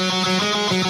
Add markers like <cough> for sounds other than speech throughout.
Thank you.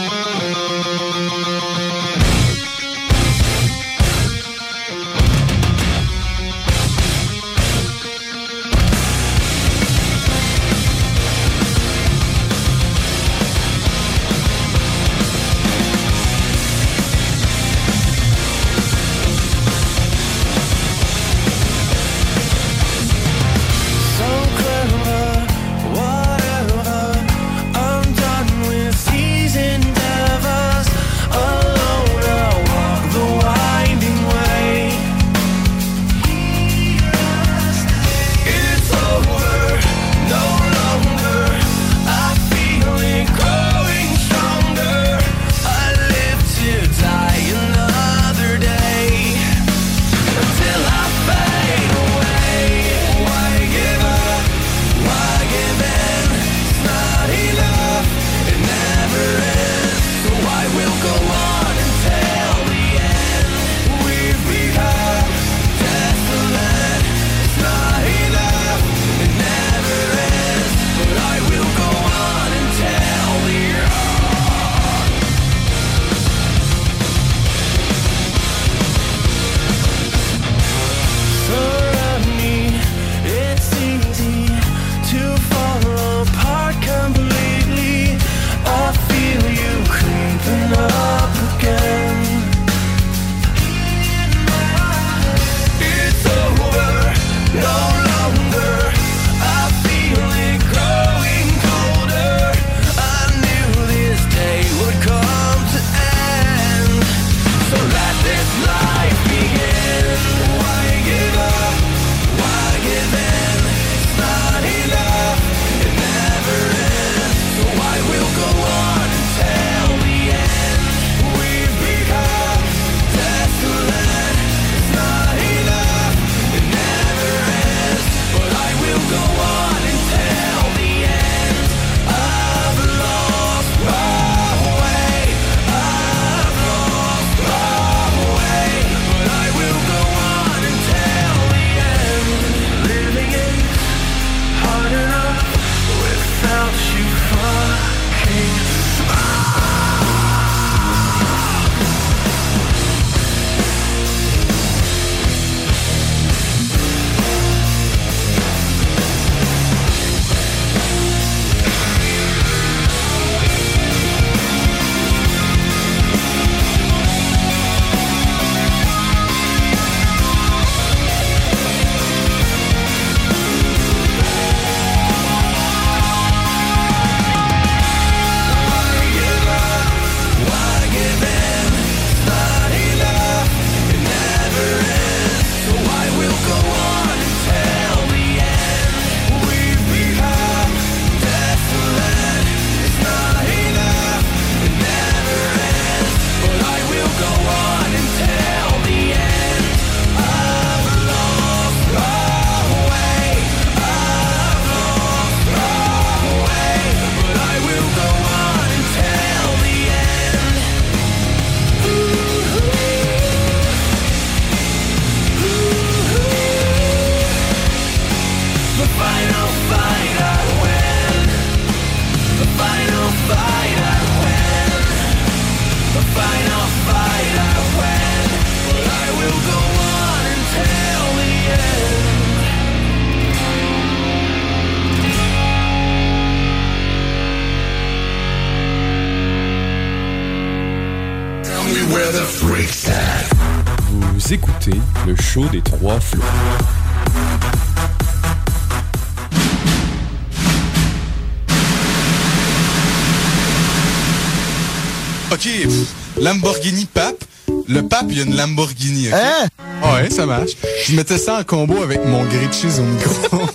Pape, il y a une Lamborghini. Hein? Ouais, ça marche. Je mettais ça en combo avec mon grilled cheese au micro.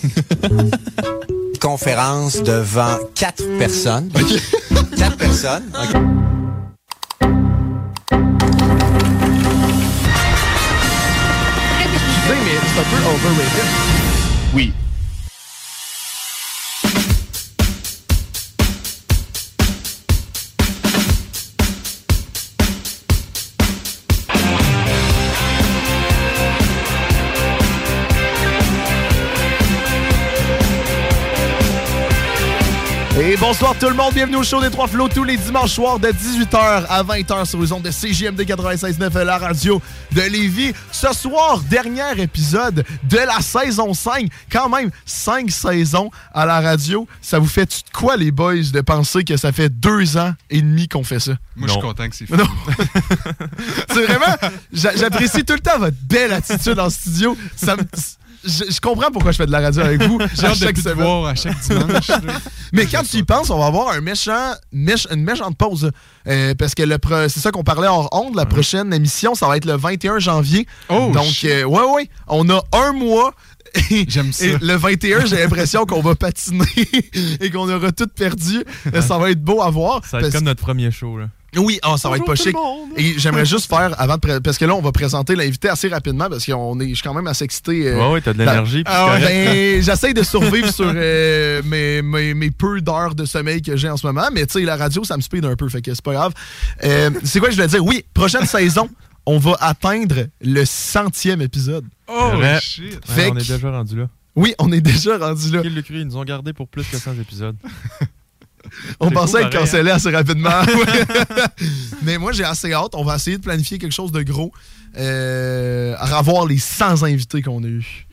Conférence devant quatre personnes. Quatre personnes. OK. Bonsoir tout le monde, bienvenue au show des Trois Flots tous les dimanches soirs de 18h à 20h sur les ondes de CJMD 96.9 la radio de Lévis. Ce soir, dernier épisode de la saison 5. Quand même, 5 saisons à la radio. Ça vous fait de quoi les boys de penser que ça fait deux ans et demi qu'on fait ça? Moi, je suis content que c'est fini. Non. <laughs> C'est vraiment. j'a- J'apprécie tout le temps votre belle attitude en studio. Ça me- je, je comprends pourquoi je fais de la radio avec vous. <laughs> J'ai hâte de chaque te semaine. voir à chaque dimanche. <laughs> Mais quand tu y penses, on va avoir un méchant, méch- une méchante pause. Euh, parce que le c'est ça qu'on parlait hors onde. La prochaine émission, ça va être le 21 janvier. Oh, Donc, euh, ouais, ouais. On a un mois. <laughs> Et, J'aime ça. et le 21, j'ai l'impression qu'on va patiner et qu'on aura tout perdu. Euh, Ça va être beau à voir. Ça va être comme notre premier show, là. Oui, ah, ça va être pas chic. Et j'aimerais juste faire, avant de pré- parce que là, on va présenter l'invité assez rapidement parce qu'on est, je suis quand même assez excité. euh, Ouais, ouais, t'as de l'énergie. ben, <laughs> j'essaie de survivre sur <laughs> euh, mes, mes, mes peu d'heures de sommeil que j'ai en ce moment, mais tu sais, la radio, ça me speed un peu, fait que c'est pas grave. Euh, c'est quoi que je voulais dire? Oui, prochaine saison, on va atteindre le centième épisode. Oh, shit. Ouais, fait on est déjà rendu là. Oui, on est déjà rendu là. Qui le cru, ils nous ont gardé pour plus que 100 épisodes. <laughs> On pensait être cancellé assez rapidement. <laughs> <laughs> mais moi, j'ai assez hâte. On va essayer de planifier quelque chose de gros. Euh, à revoir les 100 invités qu'on a eus.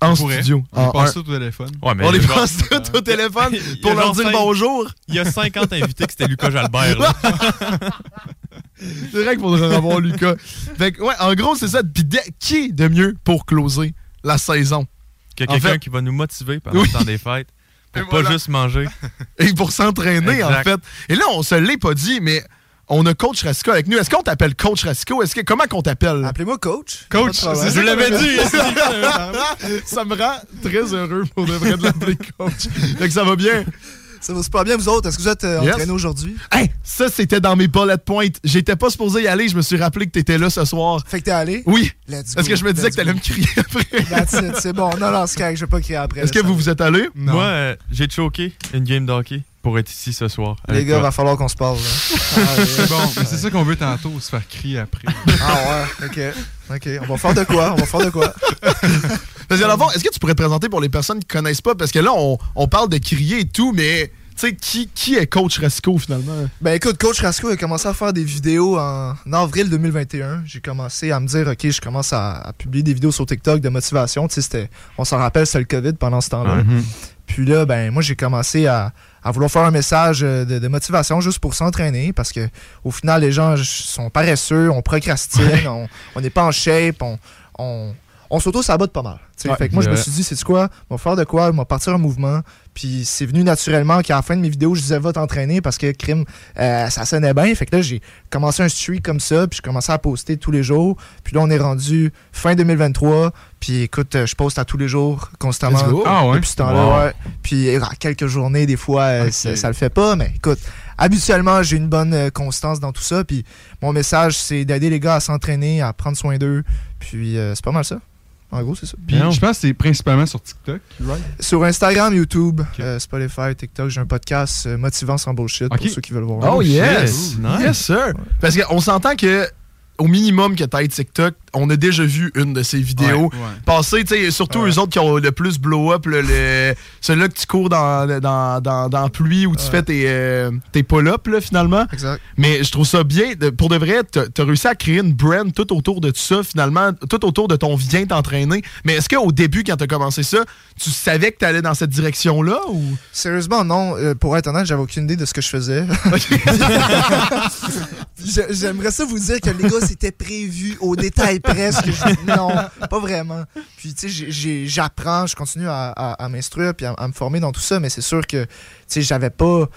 En studio. On En passe un- tout au téléphone. Ouais, mais on les genre- passe tous au téléphone <laughs> pour leur dire bonjour. Il y a 50 invités que c'était Lucas Jalbert. C'est vrai qu'il faudrait avoir Lucas. Fait que, ouais, en gros, c'est ça. Puis de- qui de mieux pour closer la saison? Qu'il y a En quelqu'un fait- qui va nous motiver pendant Oui. le temps des fêtes. Pour Et pas voilà. juste manger. <laughs> Et pour s'entraîner, en fait. Et là, on se l'est pas dit, mais on a Coach Rasco avec nous. Est-ce qu'on t'appelle Coach Rasco? Est-ce que, comment qu'on t'appelle? Appelez-moi coach. Coach, Je l'avais qu'on dit. <laughs> ça me rend très heureux pour de vrai de l'appeler coach. Fait que ça va bien. Ça va super bien, vous autres. Est-ce que vous êtes euh, Yes. entraînés aujourd'hui? Hey, ça, c'était dans mes bullet points. J'étais pas supposé y aller. Je me suis rappelé que t'étais là ce soir. Fait que t'es allé? Oui. Let's Parce go, que je me disais que t'allais me crier <laughs> après. C'est bon. Non, non, c'est correct, je vais pas crier après. Est-ce que vous vous êtes allé? Non. Moi, euh, j'ai choqué une game d'hockey pour être ici ce soir. Les gars, toi. va falloir qu'on se parle. là. Ah, C'est bon, mais c'est ça qu'on veut tantôt, se faire crier après. Ah ouais, ok. Ok, on va faire de quoi? On va faire de quoi? Parce que, dans le fond, est-ce que tu pourrais te présenter pour les personnes qui connaissent pas? Parce que là, on, on parle de crier et tout, mais tu sais, qui, qui est Coach Rasco finalement? Ben écoute, Coach Rasco a commencé à faire des vidéos en avril 2021. J'ai commencé à me dire, ok, je commence à, à publier des vidéos sur TikTok de motivation. Tu sais, c'était, on s'en rappelle, c'était le COVID pendant ce temps-là. Mhm. Puis là, ben moi, j'ai commencé à, à vouloir faire un message euh, de, de motivation juste pour s'entraîner parce que au final, les gens sont paresseux, on procrastine, on on n'est pas en shape, on, on, on s'auto-sabote pas mal. Ouais, fait que moi, je me suis dit, c'est quoi? On va faire de quoi? On va partir un mouvement. Puis c'est venu naturellement qu'à la fin de mes vidéos, je disais, va t'entraîner parce que crime, euh, ça sonnait bien. Fait que là, j'ai commencé un streak comme ça, puis je commençais à poster tous les jours. Puis là, on est rendu fin 2023. Puis écoute, euh, je poste à tous les jours, constamment. Ah ouais? Depuis ce temps-là, Wow. ouais. Puis euh, quelques journées, des fois, ça, ça le fait pas. Mais écoute, habituellement, j'ai une bonne euh, constance dans tout ça. Puis mon message, c'est d'aider les gars à s'entraîner, à prendre soin d'eux. Puis euh, c'est pas mal ça. En gros, c'est ça. Puis je pense que c'est principalement sur TikTok, right? Sur Instagram, YouTube, euh, Spotify, TikTok, j'ai un podcast euh, motivant sans bullshit pour ceux qui veulent voir. Oh, shit. yes! Nice. Yes, sir! Parce qu'on s'entend que au minimum que t'ailles TikTok, on a déjà vu une de ces vidéos Ouais, ouais. passer, tu sais, surtout Ouais. eux autres qui ont le plus blow-up, le, le- celui-là que tu cours dans, dans, dans, pluie où tu fais tes, euh, tes pull-ups, là, finalement. Exact. Mais je trouve ça bien. de- pour de vrai, t'as as réussi à créer une brand tout autour de ça, finalement, tout autour de ton viens t'entraîner. Mais est-ce qu'au début, quand t'as commencé ça, tu savais que t'allais dans cette direction-là ou? Sérieusement, non. Euh, pour être honnête, j'avais aucune idée de ce que je faisais. <laughs> J'ai- J'aimerais ça vous dire que les gars, c'était prévu au détail presque. Non, pas vraiment. Puis, tu sais, j'apprends, je continue à, m'instruire puis à, à me former dans tout ça, mais c'est sûr que, tu sais, j'avais pas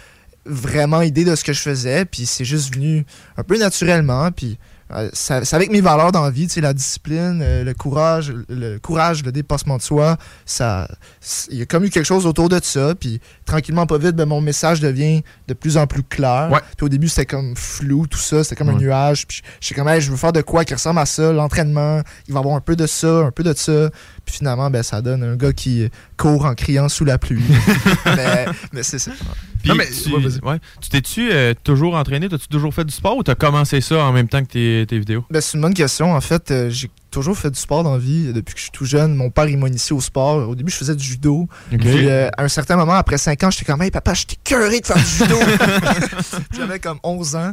vraiment idée de ce que je faisais, puis c'est juste venu un peu naturellement, puis c'est avec mes valeurs dans la vie, tu sais, la discipline, euh, le courage, le courage, le dépassement de soi, ça, il y a comme eu quelque chose autour de ça, puis tranquillement, pas vite, ben, mon message devient de plus en plus clair. Ouais. Puis au début, c'était comme flou, tout ça, c'était comme un nuage, puis j'étais comme, Hey, je veux faire de quoi qui ressemble à ça, l'entraînement, il va y avoir un peu de ça, un peu de ça, puis finalement, ben, ça donne un gars qui court en criant sous la pluie. <laughs> mais mais c'est ça. Puis Non, mais- tu ouais, ouais. T'es-tu euh, toujours entraîné? T'as-tu toujours fait du sport ou t'as commencé ça en même temps que tes, tes vidéos? Ben, c'est une bonne question. En fait, euh, j'ai toujours fait du sport dans la vie depuis que je suis tout jeune. Mon père, il m'a initié au sport. Au début, je faisais du judo. Puis, euh, à un certain moment, après 5 ans, j'étais comme, hey papa, j'étais curé de faire du judo. <laughs> J'avais comme 11 ans.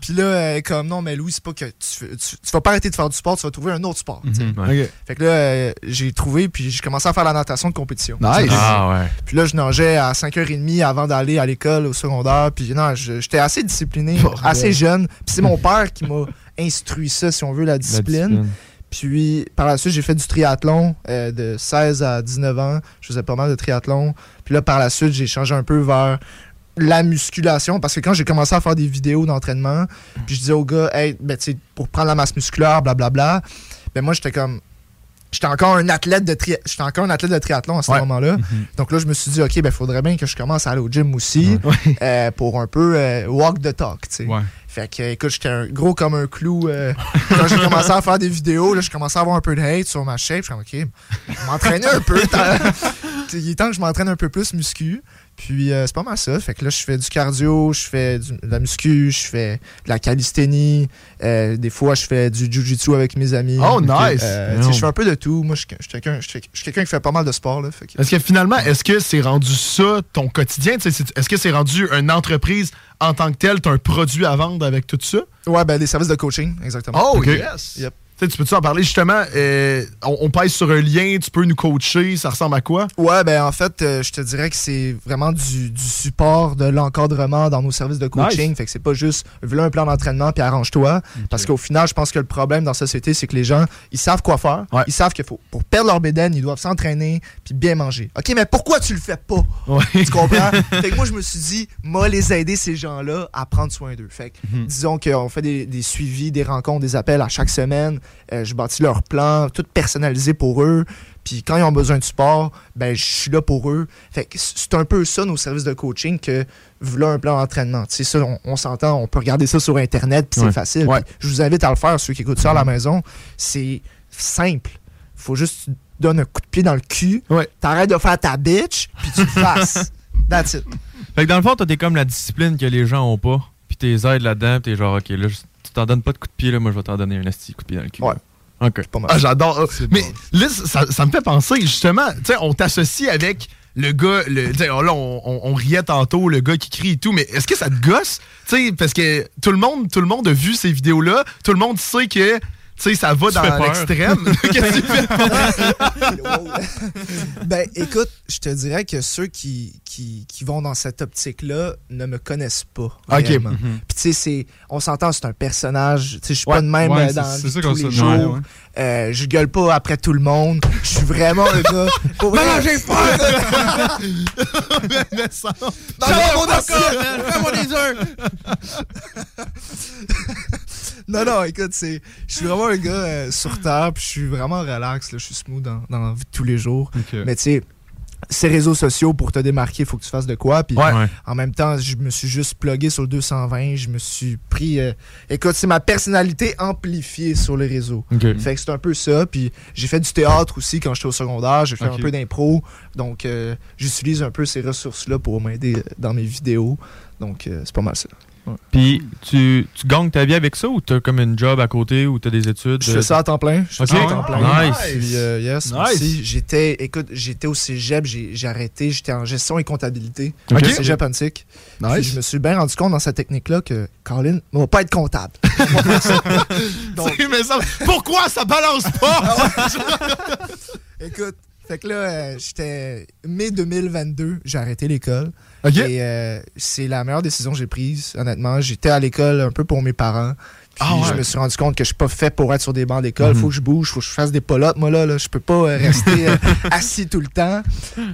Puis là, euh, comme, non, mais Louis, c'est pas que tu, fais- tu, tu vas pas arrêter de faire du sport, tu vas trouver un autre sport. Mhm, ouais. Fait que là, euh, j'ai trouvé, puis j'ai commencé à faire la natation de compétition. Nice. Ah ouais. Puis là, je nageais à 5h30 avant d'aller à l'école au secondaire. Puis non, j'étais assez discipliné, assez jeune. Puis c'est mon père qui m'a instruit ça, si on veut, la La discipline. Puis par la suite, j'ai fait du triathlon euh, de 16 à 19 ans. Je faisais pas mal de triathlon. Puis là, par la suite, j'ai changé un peu vers la musculation parce que quand j'ai commencé à faire des vidéos d'entraînement, puis je disais aux gars, hey, ben, tu sais, pour prendre la masse musculaire, blablabla, ben moi, j'étais comme. J'étais encore un athlète de tri... j'étais encore un athlète de triathlon à ce Ouais. moment-là. Donc là, je me suis dit, OK, ben, faudrait bien que je commence à aller au gym aussi euh, pour un peu euh, walk the talk, tu sais. Ouais. Fait que, écoute, j'étais gros comme un clou. euh, <laughs> quand j'ai commencé à faire des vidéos, là, je commençais à avoir un peu de hate sur ma shape. Je suis comme, OK, m'entraîner un peu. <laughs> Il est temps que je m'entraîne un peu plus muscu. Puis euh, c'est pas mal ça. Fait que là, je fais du cardio, je fais du- de la muscu, je fais de la calisthénie. euh, des fois, je fais du jujitsu avec mes amis. Oh, nice. Euh, tu je fais un peu de tout. Moi, je suis quelqu'un quelqu'un qui fait pas mal de sport. Là, fait que- Est-ce que finalement, est-ce que c'est rendu ça ton quotidien? Tu Est-ce que c'est rendu une entreprise en tant que telle? T'as un produit à vendre avec tout ça? Ouais, ben des services de coaching, exactement. Oh, yes! Yep. Tu peux-tu en parler? Justement? euh, on, on pèse sur un lien, tu peux nous coacher, ça ressemble à quoi? Ouais, ben en fait, euh, je te dirais que c'est vraiment du, du support, de l'encadrement dans nos services de coaching. Fait que c'est pas juste voilà un plan d'entraînement puis arrange-toi. Parce qu'au final, je pense que le problème dans la société, c'est que les gens, ils savent quoi faire. Ouais. Ils savent qu'il faut, pour perdre leur bédaine, ils doivent s'entraîner puis bien manger. OK, mais pourquoi tu le fais pas? Ouais. Tu comprends? <laughs> fait que moi, je me suis dit, moi, les aider, ces gens-là, à prendre soin d'eux. Fait que, disons qu'on fait des, des suivis, des rencontres, des appels à chaque semaine. Euh, je bâtis leur plan, tout personnalisé pour eux. Puis quand ils ont besoin de support, ben je suis là pour eux. Fait que c'est un peu ça, nos services de coaching, que voilà un plan d'entraînement. Sais, ça, on, on s'entend, on peut regarder ça sur Internet, puis Ouais. c'est facile. Ouais. Je vous invite à le faire, ceux qui écoutent ça à la maison. C'est simple. Faut juste tu donnes un coup de pied dans le cul, Ouais. t'arrêtes de faire ta bitch, puis tu le fasses. <laughs> That's it. Fait que dans le fond, t'es comme la discipline que les gens ont pas. Puis t'es aides là-dedans, puis t'es genre, OK, là, tu t'en donnes pas de coup de pied, là, moi, je vais t'en donner un asti coup de pied dans le cul. Ouais. OK. Pas mal. Ah, j'adore. Mais là, ça, ça me fait penser, justement, tu sais, on t'associe avec le gars, le, tu sais, là, on, on- on riait tantôt, le gars qui crie et tout, mais est-ce que ça te gosse? Tu sais, parce que tout le monde, tout le monde a vu ces vidéos-là, tout le monde sait que, tu sais, ça va Tu dans peur. l'extrême. <laughs> Qu'est-ce que tu fais? ben, écoute, je te dirais que ceux qui, qui, qui vont dans cette optique-là ne me connaissent pas. Ok. réellement. Mhm. Puis, tu sais, c'est- on s'entend, c'est un personnage. Tu sais, je suis Ouais, pas de même ouais, euh, dans ça tous les jours. ouais, ouais. Euh, je gueule pas après tout le monde. Je suis vraiment un gars. <laughs> J'ai Mais ça- Non, non, mon <laughs> Non, non, écoute, c'est. Je suis vraiment un gars euh, sur terre, puis je suis vraiment relax, là, je suis smooth dans, dans la vie de tous les jours. Mais tu sais, ces réseaux sociaux, pour te démarquer, il faut que tu fasses de quoi. Puis Ouais. En même temps, je me suis juste plugué sur le 220. Je me suis pris. euh, Écoute, c'est ma personnalité amplifiée sur les réseaux. Fait que c'est un peu ça. Puis j'ai fait du théâtre aussi quand j'étais au secondaire. J'ai fait un peu d'impro. Donc euh, j'utilise un peu ces ressources-là pour m'aider dans mes vidéos. Donc euh, c'est pas mal ça. Puis tu, tu gagnes ta vie avec ça ou t'as comme une job à côté ou t'as des études? Je fais ça à temps plein. Je fais Ok. ça à temps plein. Nice. Puis, euh, yes, Nice. j'étais, écoute, j'étais au cégep, j'ai arrêté, j'étais en gestion et comptabilité Ok. au cégep antique. Puis je me suis bien rendu compte dans cette technique-là que Colin ne va pas être comptable. <laughs> <laughs> Donc, Mais ça- pourquoi ça balance pas? <laughs> écoute, Fait que là, euh, j'étais mai 2022, j'ai arrêté l'école. Et euh, c'est la meilleure décision que j'ai prise, honnêtement. J'étais à l'école un peu pour mes parents. Puis Ah ouais. je me suis rendu compte que je suis pas fait pour être sur des bancs d'école. Mhm. Faut que je bouge, faut que je fasse des polottes. Moi, là, là je peux pas euh, rester euh, <laughs> assis tout le temps.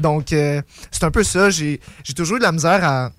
Donc, c'est un peu ça. J'ai toujours eu de la misère à...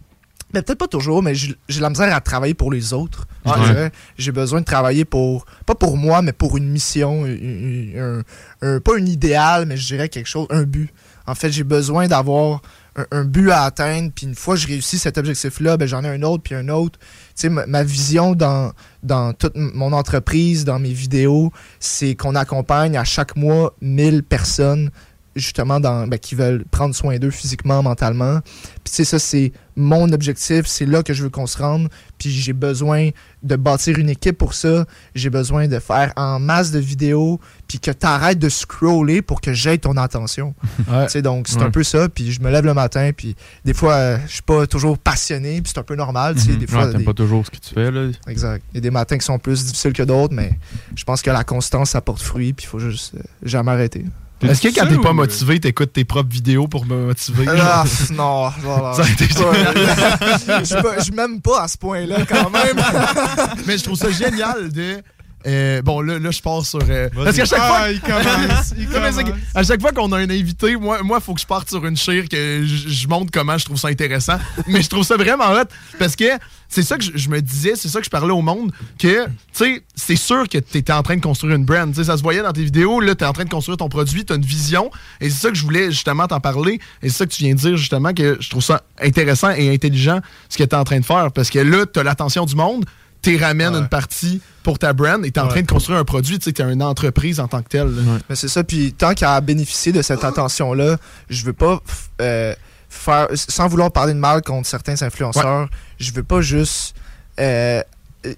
Mais peut-être pas toujours, mais j'ai de la misère à travailler pour les autres. Ouais. J'ai besoin de travailler pour, pas pour moi, mais pour une mission, un- pas un idéal, mais je dirais quelque chose, un but. En fait, j'ai besoin d'avoir un, but à atteindre, puis une fois que je réussis cet objectif-là, ben, j'en ai un autre, puis un autre. Tu sais, ma, vision dans, dans toute mon entreprise, dans mes vidéos, c'est qu'on accompagne à chaque mois 1000 personnes justement dans, ben, qui veulent prendre soin d'eux physiquement, mentalement. Puis sais, ça, c'est mon objectif, c'est là que je veux qu'on se rende. Puis j'ai besoin de bâtir une équipe pour ça. J'ai besoin de faire en masse de vidéos, puis que tu arrêtes de scroller pour que j'aie ton attention. <laughs> Ouais. Tu sais, donc c'est Ouais. un peu ça. Puis je me lève le matin, puis des fois, euh, je suis pas toujours passionné, puis c'est un peu normal. tu sais, Mhm. Des fois, Ouais, t'aimes des- pas toujours ce que tu fais, là. Exact. Il y a des matins qui sont plus difficiles que d'autres, mais je pense que la constance, ça porte fruit, puis il faut juste euh, jamais arrêter. Est-ce que quand t'es pas ou- motivé, t'écoutes tes propres vidéos pour me motiver? Ah, non, voilà. Ça a été- Ouais. je m'aime pas à ce point-là quand même. <laughs> Mais je trouve ça génial de. euh, bon, là, là, je pars sur. euh, parce qu'à chaque fois. Ah, il commence, il <laughs> Non, à chaque fois qu'on a un invité, moi, moi, faut que je parte sur une chire que je, je montre comment je trouve ça intéressant. mais je trouve ça vraiment hot parce que c'est ça que je, je me disais, c'est ça que je parlais au monde que, tu sais, c'est sûr que tu étais en train de construire une brand. Tu sais, ça se voyait dans tes vidéos, là, tu es en train de construire ton produit, tu as une vision. Et c'est ça que je voulais justement t'en parler. Et c'est ça que tu viens de dire justement que je trouve ça intéressant et intelligent ce que tu es en train de faire parce que là, tu as l'attention du monde. Tu ramènes une partie pour ta brand et tu es en train de construire un produit, tu sais, tu es une entreprise en tant que telle. Mais c'est ça, puis tant qu'à bénéficier de cette attention-là, je veux pas euh, faire, sans vouloir parler de mal contre certains influenceurs, je veux pas juste, euh, euh,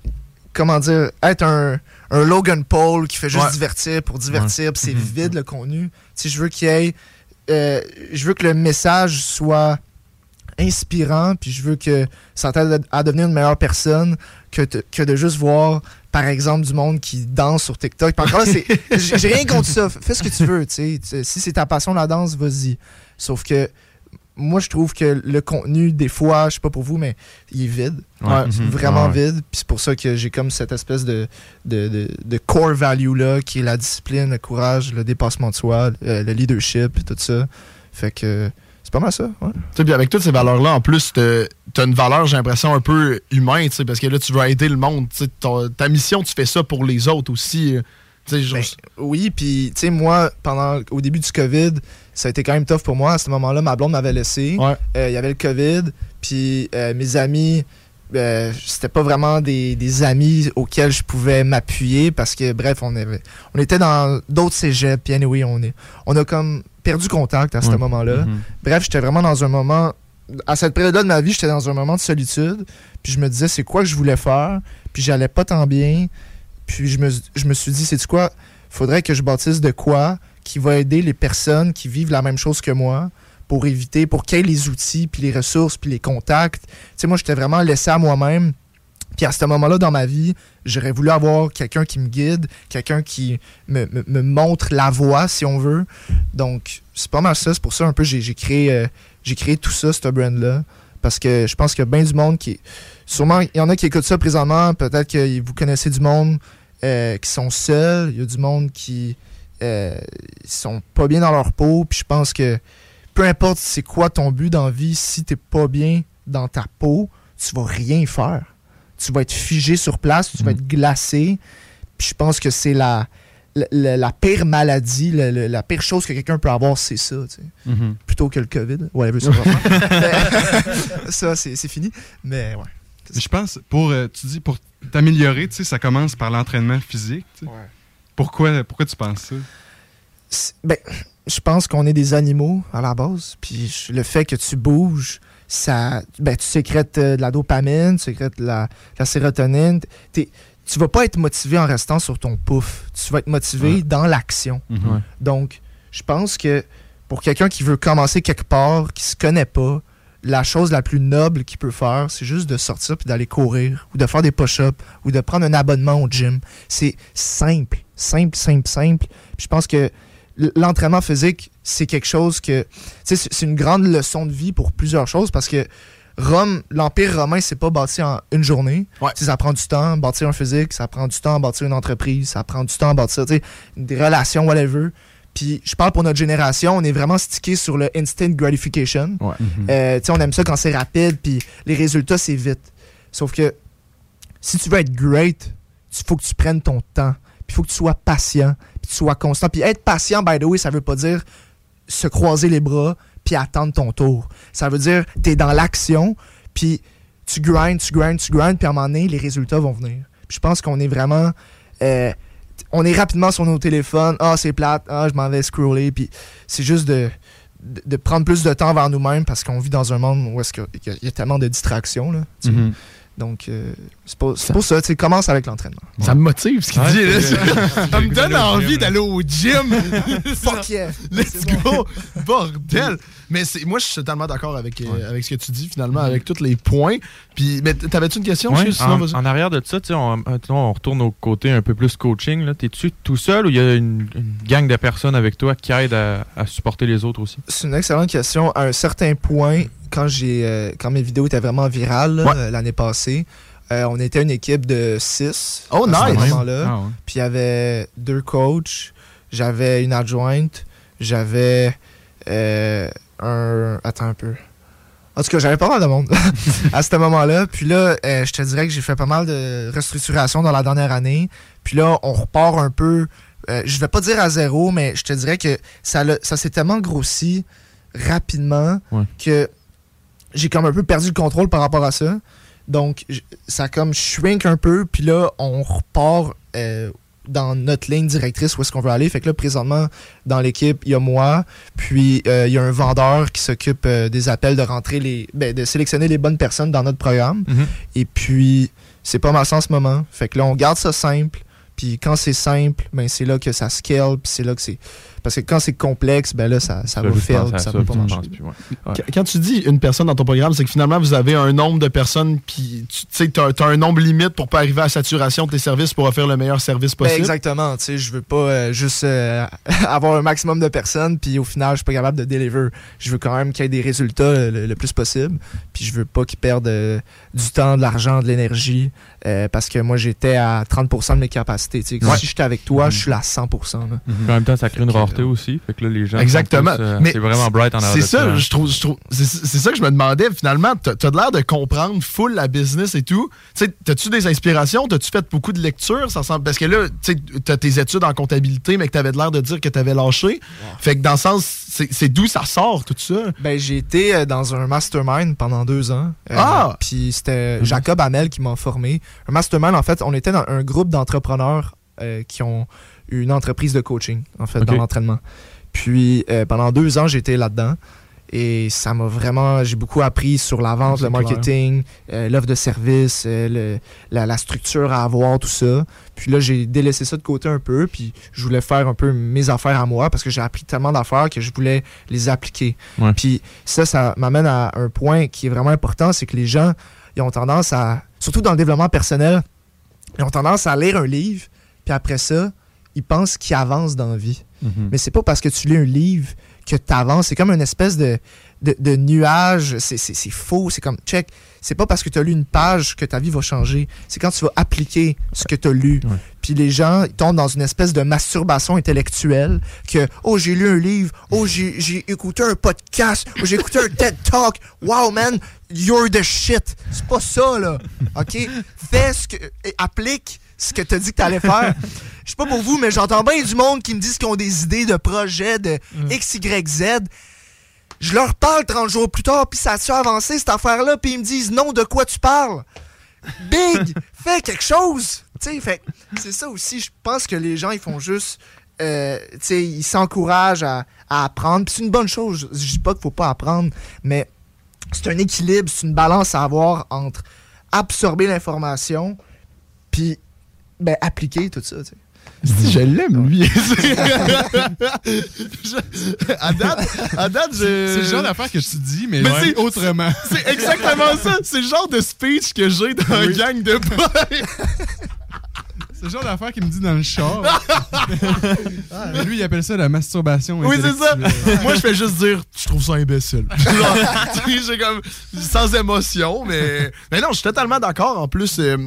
comment dire, être un, un Logan Paul qui fait juste Ouais. divertir pour divertir, puis c'est vide le contenu. Sais, je veux qu'il y ait, euh, je veux que le message soit inspirant, puis je veux que ça t'aide à devenir une meilleure personne que, de- que de juste voir, par exemple, du monde qui danse sur TikTok. Là, c'est- <laughs> j'ai rien contre ça. Fais ce que tu veux, tu sais. Si c'est ta passion, la danse, vas-y. Sauf que moi, je trouve que le contenu, des fois, je sais pas pour vous, mais il est vide. Ouais. Mhm. vraiment Ouais, vide. Puis c'est pour ça que j'ai comme cette espèce de, de, de, de core value-là, qui est la discipline, le courage, le dépassement de soi, euh, le leadership, et tout ça. Fait que c'est pas mal ça, ouais. Puis avec toutes ces valeurs-là, en plus, t'as une valeur, j'ai l'impression, un peu humaine, parce que là, tu veux aider le monde. Ta mission, tu fais ça pour les autres aussi. euh, Ben, oui, puis tu sais, moi, pendant au début du COVID, ça a été quand même tough pour moi. À ce moment-là, ma blonde m'avait laissé. Ouais. Euh, Il y avait le COVID, puis euh, mes amis, euh, c'était pas vraiment des, des amis auxquels je pouvais m'appuyer parce que, bref, on, avait, on était dans d'autres cégeps, puis anyway, on, est, on a comme perdu contact à ce Ouais. moment-là. Mhm. Bref, j'étais vraiment dans un moment. À cette période-là de ma vie, j'étais dans un moment de solitude. Puis je me disais, c'est quoi que je voulais faire? Puis j'allais pas tant bien. Puis je me, je me suis dit, c'est quoi? Faudrait que je bâtisse de quoi qui va aider les personnes qui vivent la même chose que moi pour éviter, pour qu'il y ait les outils, puis les ressources, puis les contacts. Tu sais, moi, j'étais vraiment laissé à moi-même. Puis à ce moment-là dans ma vie, j'aurais voulu avoir quelqu'un qui me guide, quelqu'un qui me, montre la voie, si on veut. Donc, c'est pas mal ça. C'est pour ça un peu j'ai j'ai créé, euh, j'ai créé tout ça, ce brand-là. Parce que je pense qu'il y a bien du monde qui. Sûrement, il y en a qui écoutent ça présentement. Peut-être que vous connaissez du monde euh, qui sont seuls. Il y a du monde qui euh, sont pas bien dans leur peau. Puis je pense que peu importe c'est quoi ton but dans la vie, si t'es pas bien dans ta peau, tu vas rien faire. Tu vas être figé sur place, tu vas être glacé. Puis je pense que c'est la, la, la- la pire maladie, la, la- la pire chose que quelqu'un peut avoir, c'est ça. tu sais. Mhm. Plutôt que le COVID. Whatever, ça va faire. Mais- <laughs> ça, c'est c'est fini. Mais ouais. Je pense, pour, euh, tu dis, pour t'améliorer, tu sais, ça commence par l'entraînement physique. tu sais. Pourquoi, pourquoi tu penses ça? C'est- Ben, je pense qu'on est des animaux à la base. Puis je- le fait que tu bouges, ça, ben, tu sécrètes euh, de la dopamine, tu sécrètes de la, de la sérotonine. T'es- tu vas pas être motivé en restant sur ton pouf. Tu vas être motivé Ouais. dans l'action. Ouais. Donc, je pense que pour quelqu'un qui veut commencer quelque part, qui se connaît pas, la chose la plus noble qu'il peut faire, c'est juste de sortir puis d'aller courir, ou de faire des push-ups, ou de prendre un abonnement au gym. C'est simple, simple, simple, simple. Puis je pense que l'entraînement physique, c'est quelque chose que. tu sais, C'est c'est une grande leçon de vie pour plusieurs choses parce que Rome, l'Empire romain, c'est pas bâti en une journée. Tu sais, Ça prend du temps, bâtir un physique, ça prend du temps, bâtir une entreprise, ça prend du temps, bâtir des relations, whatever. Puis je parle pour notre génération, on est vraiment stické sur le instant gratification. Euh, tu sais, on aime ça quand c'est rapide, puis les résultats, c'est vite. Sauf que si tu veux être great, il faut que tu prennes ton temps. Puis il faut que tu sois patient, puis tu sois constant. Puis être patient, by the way, ça veut pas dire se croiser les bras puis attendre ton tour. Ça veut dire tu es dans l'action, puis tu grindes, tu grindes, tu grindes, puis à un moment donné, les résultats vont venir. Puis je pense qu'on est vraiment... euh, on est rapidement sur nos téléphones. Ah, c'est plate. Ah, je m'en vais scroller. Puis c'est juste de, prendre plus de temps vers nous-mêmes parce qu'on vit dans un monde où est-ce qu'il y, a- il y a tellement de distractions. Là, sais. Donc, euh, c'est pour, ça. Tu commence avec l'entraînement. Ça me motive ce qu'il Ouais, dit. là. Ça me donne envie d'aller au gym. <laughs> Fuck yeah. Let's go. Bordel. Mais c'est, moi, je suis totalement d'accord avec, euh, avec ce que tu dis, finalement, avec tous les points. Puis, mais t'avais-tu une question? Ouais? Sinon, en, arrière de ça, on, maintenant, on retourne au côté un peu plus coaching. là. T'es-tu tout seul ou il y a une, une gang de personnes avec toi qui aident à, à supporter les autres aussi? C'est une excellente question. À un certain point, quand j'ai euh, quand mes vidéos étaient vraiment virales Ouais. euh, l'année passée, euh, on était une équipe de six. Oh, à ce nice! moment-là. Ah ouais. Puis il y avait deux coachs, j'avais une adjointe, j'avais euh, un. Attends un peu. En tout cas, j'avais pas mal de monde <laughs> à ce moment-là. Puis là, euh, je te dirais que j'ai fait pas mal de restructuration dans la dernière année. Puis là, on repart un peu. euh, je vais pas dire à zéro, mais je te dirais que ça, ça s'est tellement grossi rapidement Ouais. que j'ai comme un peu perdu le contrôle par rapport à ça. Donc, ça comme shrink un peu, puis là, on repart euh, dans notre ligne directrice où est-ce qu'on veut aller. Fait que là, présentement, dans l'équipe, il y a moi, puis euh, il y a un vendeur qui s'occupe euh, des appels de rentrer les. ben, de sélectionner les bonnes personnes dans notre programme. Mhm. Et puis, c'est pas mal ça en ce moment. Fait que là, on garde ça simple. Puis quand c'est simple, ben c'est là que ça scale, puis c'est là que c'est... Parce que quand c'est complexe, ben là, ça, ça va ça ça, pas marcher. plus, ouais. Ouais. Quand- Quand tu dis une personne dans ton programme, c'est que finalement, vous avez un nombre de personnes, puis tu sais, tu as, un nombre limite pour pas arriver à saturation de tes services pour offrir le meilleur service Ben, possible. exactement, tu sais, je veux pas euh, juste euh, <laughs> avoir un maximum de personnes, puis au final, je suis pas capable de deliver. Je veux quand même qu'il y ait des résultats le, le plus possible, puis je veux pas qu'ils perdent euh, du temps, de l'argent, de l'énergie, euh, parce que moi, j'étais à 30% de mes capacités. Ouais. Si j'étais avec toi, je suis là à 100%. là. Puis En même temps, ça crée une aussi. Fait que là, les gens. Exactement. plus, euh, Mais c'est vraiment bright en arrière C'est ça, hein. je trouve, je trouve- c'est ça que je me demandais. Finalement, t'as as l'air de comprendre full la business et tout. Tu sais, t'as-tu des inspirations? T'as-tu fait beaucoup de lectures? Ça semble, parce que là, tu sais, t'as tes études en comptabilité, mais que t'avais l'air de dire que t'avais lâché. Fait que dans le sens, c'est d'où ça sort tout ça? Ben, j'ai été euh, dans un mastermind pendant deux ans. Euh, Ah! Puis c'était Jacob Hamel qui m'a formé. Un mastermind, en fait, on était dans un groupe d'entrepreneurs euh, qui ont une entreprise de coaching, en fait, dans l'entraînement. Puis euh, pendant deux ans, j'étais là-dedans. Et ça m'a vraiment. J'ai beaucoup appris sur la vente, le marketing, euh, l'offre de service, euh, le- la, la structure à avoir, tout ça. Puis là, j'ai délaissé ça de côté un peu. Puis je voulais faire un peu mes affaires à moi parce que j'ai appris tellement d'affaires que je voulais les appliquer. Ouais. Puis ça, ça m'amène à un point qui est vraiment important c'est que les gens, ils ont tendance à. Surtout dans le développement personnel, ils ont tendance à lire un livre. Puis après ça, ils pensent qu'ils avancent dans la vie. Mhm. Mais c'est pas parce que tu lis un livre que tu avances. C'est comme une espèce de, de, de nuage. C'est- faux. C'est comme, check, c'est pas parce que tu as lu une page que ta vie va changer. C'est quand tu vas appliquer ce que tu as lu. Puis les gens ils tombent dans une espèce de masturbation intellectuelle que, oh, j'ai lu un livre, oh, j'ai j'ai écouté un podcast, oh, j'ai écouté un TED Talk. Wow, man, you're the shit. C'est pas ça, là. OK? Fais ce que. applique ce que tu as dit que tu allais faire. <laughs> Je sais pas pour vous, mais j'entends bien du monde qui me disent qu'ils ont des idées de projets de X, Y, Z. Je leur parle 30 jours plus tard, puis ça a-tu avancé cette affaire-là, puis ils me disent non, de quoi tu parles? Big! <laughs> fais quelque chose! Tu sais, fait c'est ça aussi. Je pense que les gens, ils font juste. euh, tu sais, ils s'encouragent à, à apprendre. Puis c'est une bonne chose. Je, je dis pas qu'il faut pas apprendre, mais c'est un équilibre, c'est une balance à avoir entre absorber l'information, puis ben, appliquer tout ça. tu sais. Je l'aime, lui. <laughs> Je- à date, à date, je... C'est le genre d'affaire que tu dis, mais, Mais ouais, autrement. C'est exactement ça. C'est le genre de speech que j'ai dans un gang de boys. C'est le genre d'affaire qu'il me dit dans le char. Mais lui, il appelle ça la masturbation. Oui, c'est ça. Moi, je fais juste dire, je trouve ça imbécile. <laughs> J'ai comme, sans émotion, mais. Mais non, je suis totalement d'accord. En plus, euh,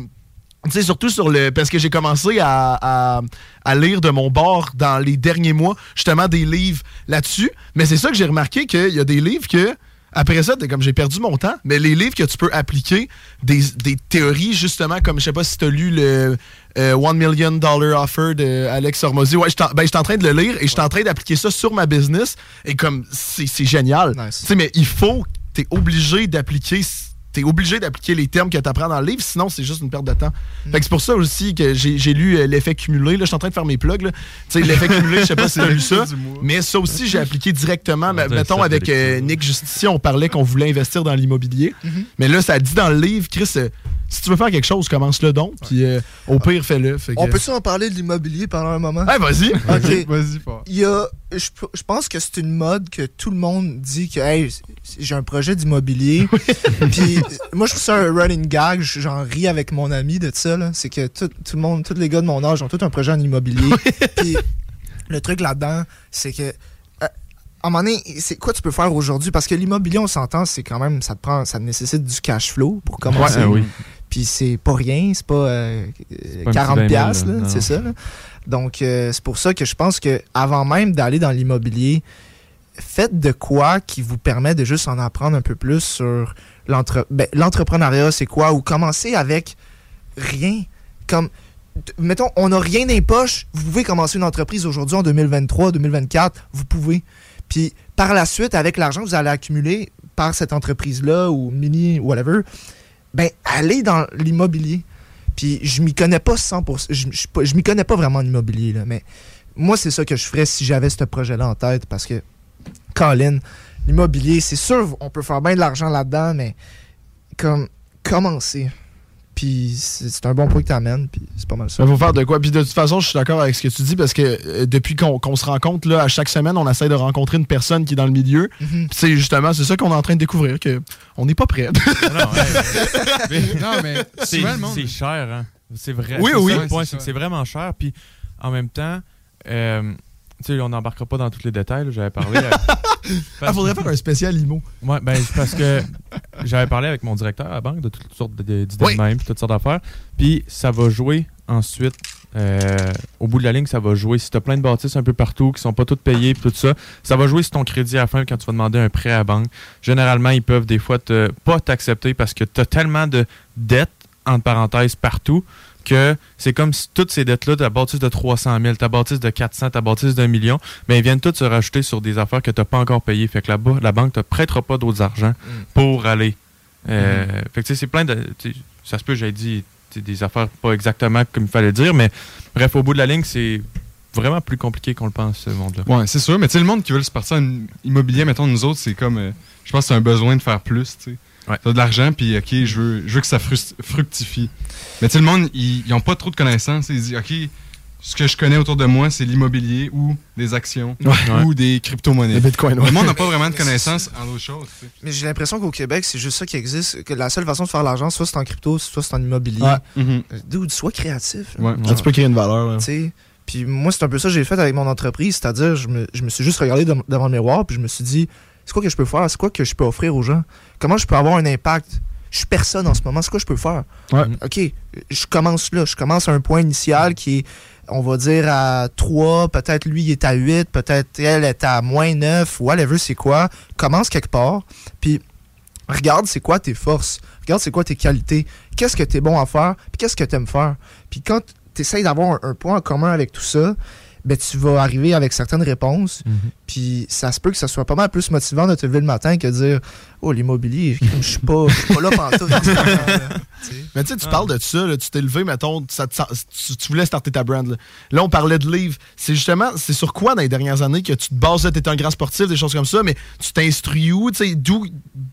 tu sais, surtout sur le. Parce que j'ai commencé à, à- à lire de mon bord dans les derniers mois, justement, des livres là-dessus. Mais c'est ça que j'ai remarqué qu'il y a des livres que. Après ça, t'es comme j'ai perdu mon temps, mais les livres que tu peux appliquer, des, des théories, justement, comme je sais pas si tu as lu le euh, One Million Dollar Offer de Alex Hormozy. Ouais, en- ben, j'étais en train de le lire et j'étais en train d'appliquer ça sur ma business. Et comme c'est c'est génial. Tu sais, mais il faut, t'es obligé d'appliquer. T'es obligé d'appliquer les termes que tu apprends dans le livre, sinon c'est juste une perte de temps. Fait que c'est pour ça aussi que j'ai j'ai lu euh, l'effet cumulé. Là, je suis en train de faire mes plugs. là. Tu sais, l'effet cumulé, je sais pas si tu as lu ça. <laughs> Mais ça aussi, j'ai appliqué directement. dirait mettons, avec euh, Nick Justicia, on parlait qu'on voulait investir dans l'immobilier. Mais là, ça dit dans le livre, Chris, euh, si tu veux faire quelque chose, commence-le donc. Puis euh, au pire, fais-le. Fait On peut-tu en parler de l'immobilier pendant un moment? Vas-y. OK. Vas-y, fort. Il y a, je, je pense que c'est une mode que tout le monde dit que hey, j'ai un projet d'immobilier. <laughs> Puis moi, je trouve ça un running gag. J'en ris avec mon ami de ça. C'est que tout, tout le monde, tous les gars de mon âge ont tout un projet en immobilier. <laughs> Puis le truc là-dedans, c'est que. euh, À un moment donné, c'est quoi tu peux faire aujourd'hui? Parce que l'immobilier, on s'entend, c'est quand même, ça te prend, ça nécessite du cash flow pour commencer. Ouais, oui. Puis c'est pas rien, c'est pas euh, euh, pas un petit 40 20 000, piastres, là, là, non. c'est ça. là. Donc euh, c'est pour ça que je pense que avant même d'aller dans l'immobilier, faites de quoi qui vous permet de juste en apprendre un peu plus sur ben, l'entrepreneuriat, c'est quoi, ou commencer avec rien. Comme mettons, on n'a rien dans les poches, vous pouvez commencer une entreprise aujourd'hui en 2023, 2024, vous pouvez. Puis par la suite, avec l'argent que vous allez accumuler par cette entreprise-là ou mini, whatever, ben allez dans l'immobilier. Puis je m'y connais pas 100%, je, je, m'y connais pas vraiment en immobilier, là, mais moi, c'est ça que je ferais si j'avais ce projet-là en tête parce que, Colin, l'immobilier, c'est sûr, on peut faire bien de l'argent là-dedans, mais comme, commencer. Puis c'est un bon point que tu amènes, puis c'est pas mal ça. Il faut faire de quoi? Puis de toute façon, je suis d'accord avec ce que tu dis parce que euh, depuis qu'on se rencontre, là, à chaque semaine, on essaie de rencontrer une personne qui est dans le milieu. Mhm. Puis c'est justement, c'est ça qu'on est en train de découvrir, que on n'est pas prêt. Non, <laughs> mais C'est cher, hein. C'est vrai. Oui, c'est oui. Ouais, c'est vraiment cher. Puis en même temps, euh, tu sais, on n'embarquera pas dans tous les détails. J'avais parlé. à- <laughs> Ah, faudrait faire un spécial IMO. Ouais, ben, parce que j'avais parlé avec mon directeur à la banque de toutes sortes de- d'idées Oui. de même, puis toutes sortes d'affaires. Puis ça va jouer ensuite. euh, au bout de la ligne, ça va jouer. Si tu as plein de bâtisses un peu partout qui sont pas toutes payées, tout ça, ça va jouer sur ton crédit à la fin quand tu vas demander un prêt à la banque. Généralement, ils peuvent des fois te, pas t'accepter parce que tu as tellement de dettes, entre parenthèses, partout, que c'est comme si toutes ces dettes-là, ta bâtisse de 300 000, ta bâtisse de 400, ta bâtisse d'un million, ben, ils viennent toutes se rajouter sur des affaires que tu n'as pas encore payées. Fait que la, la banque te prêtera pas d'autres argent pour aller. Euh, Fait que tu sais, c'est plein de. Ça se peut, j'ai dit des affaires pas exactement comme il fallait dire, mais bref, au bout de la ligne, c'est vraiment plus compliqué qu'on le pense, ce monde-là. Ouais, c'est sûr. Mais tu sais, le monde qui veut se partir en immobilier, mettons, nous autres, c'est comme. euh, je pense que c'est un besoin de faire plus, tu sais. Ouais. T'as de l'argent, puis OK, je veux, je veux que ça fructifie. Mais tu sais, le monde, ils n'ont pas trop de connaissances. Ils disent, OK, ce que je connais autour de moi, c'est l'immobilier ou des actions Ouais. ou des crypto-monnaies. Le Bitcoin, ouais. Le monde n'a pas vraiment de connaissances en d'autres choses. tu sais. Mais j'ai l'impression qu'au Québec, c'est juste ça qui existe. Que la seule façon de faire l'argent, soit c'est en crypto, soit c'est en immobilier. Ouais. Mhm. Dude, sois créatif. là. Ouais. Ah, tu peux créer une valeur. Puis moi, c'est un peu ça que j'ai fait avec mon entreprise. C'est-à-dire, je me, je me suis juste regardé devant le miroir, puis je me suis dit, c'est quoi que je peux faire? C'est quoi que je peux offrir aux gens? Comment je peux avoir un impact? Je suis personne en ce moment. C'est quoi que je peux faire? Ouais. OK, je commence là. Je commence à un point initial qui est, on va dire, à 3. Peut-être lui, il est à 8. Peut-être elle est à moins 9. Whatever, c'est quoi. Commence quelque part. Puis regarde c'est quoi tes forces, regarde c'est quoi tes qualités, qu'est-ce que tu es bon à faire, puis qu'est-ce que tu aimes faire. Puis quand tu essayes d'avoir un, un point en commun avec tout ça, ben tu vas arriver avec certaines réponses, puis ça se peut que ça soit pas mal plus motivant de te lever le matin que de dire Oh, l'immobilier, je suis pas, pas là pantoute. <laughs> Tu. Mais tu sais, tu parles de ça, là, tu t'es levé, mettons, ça tu, tu voulais starter ta brand. Là. Là, on parlait de livres. C'est justement, c'est sur quoi dans les dernières années que tu te bases, tu es un grand sportif, des choses comme ça, mais tu t'instruis où? tu sais, D'où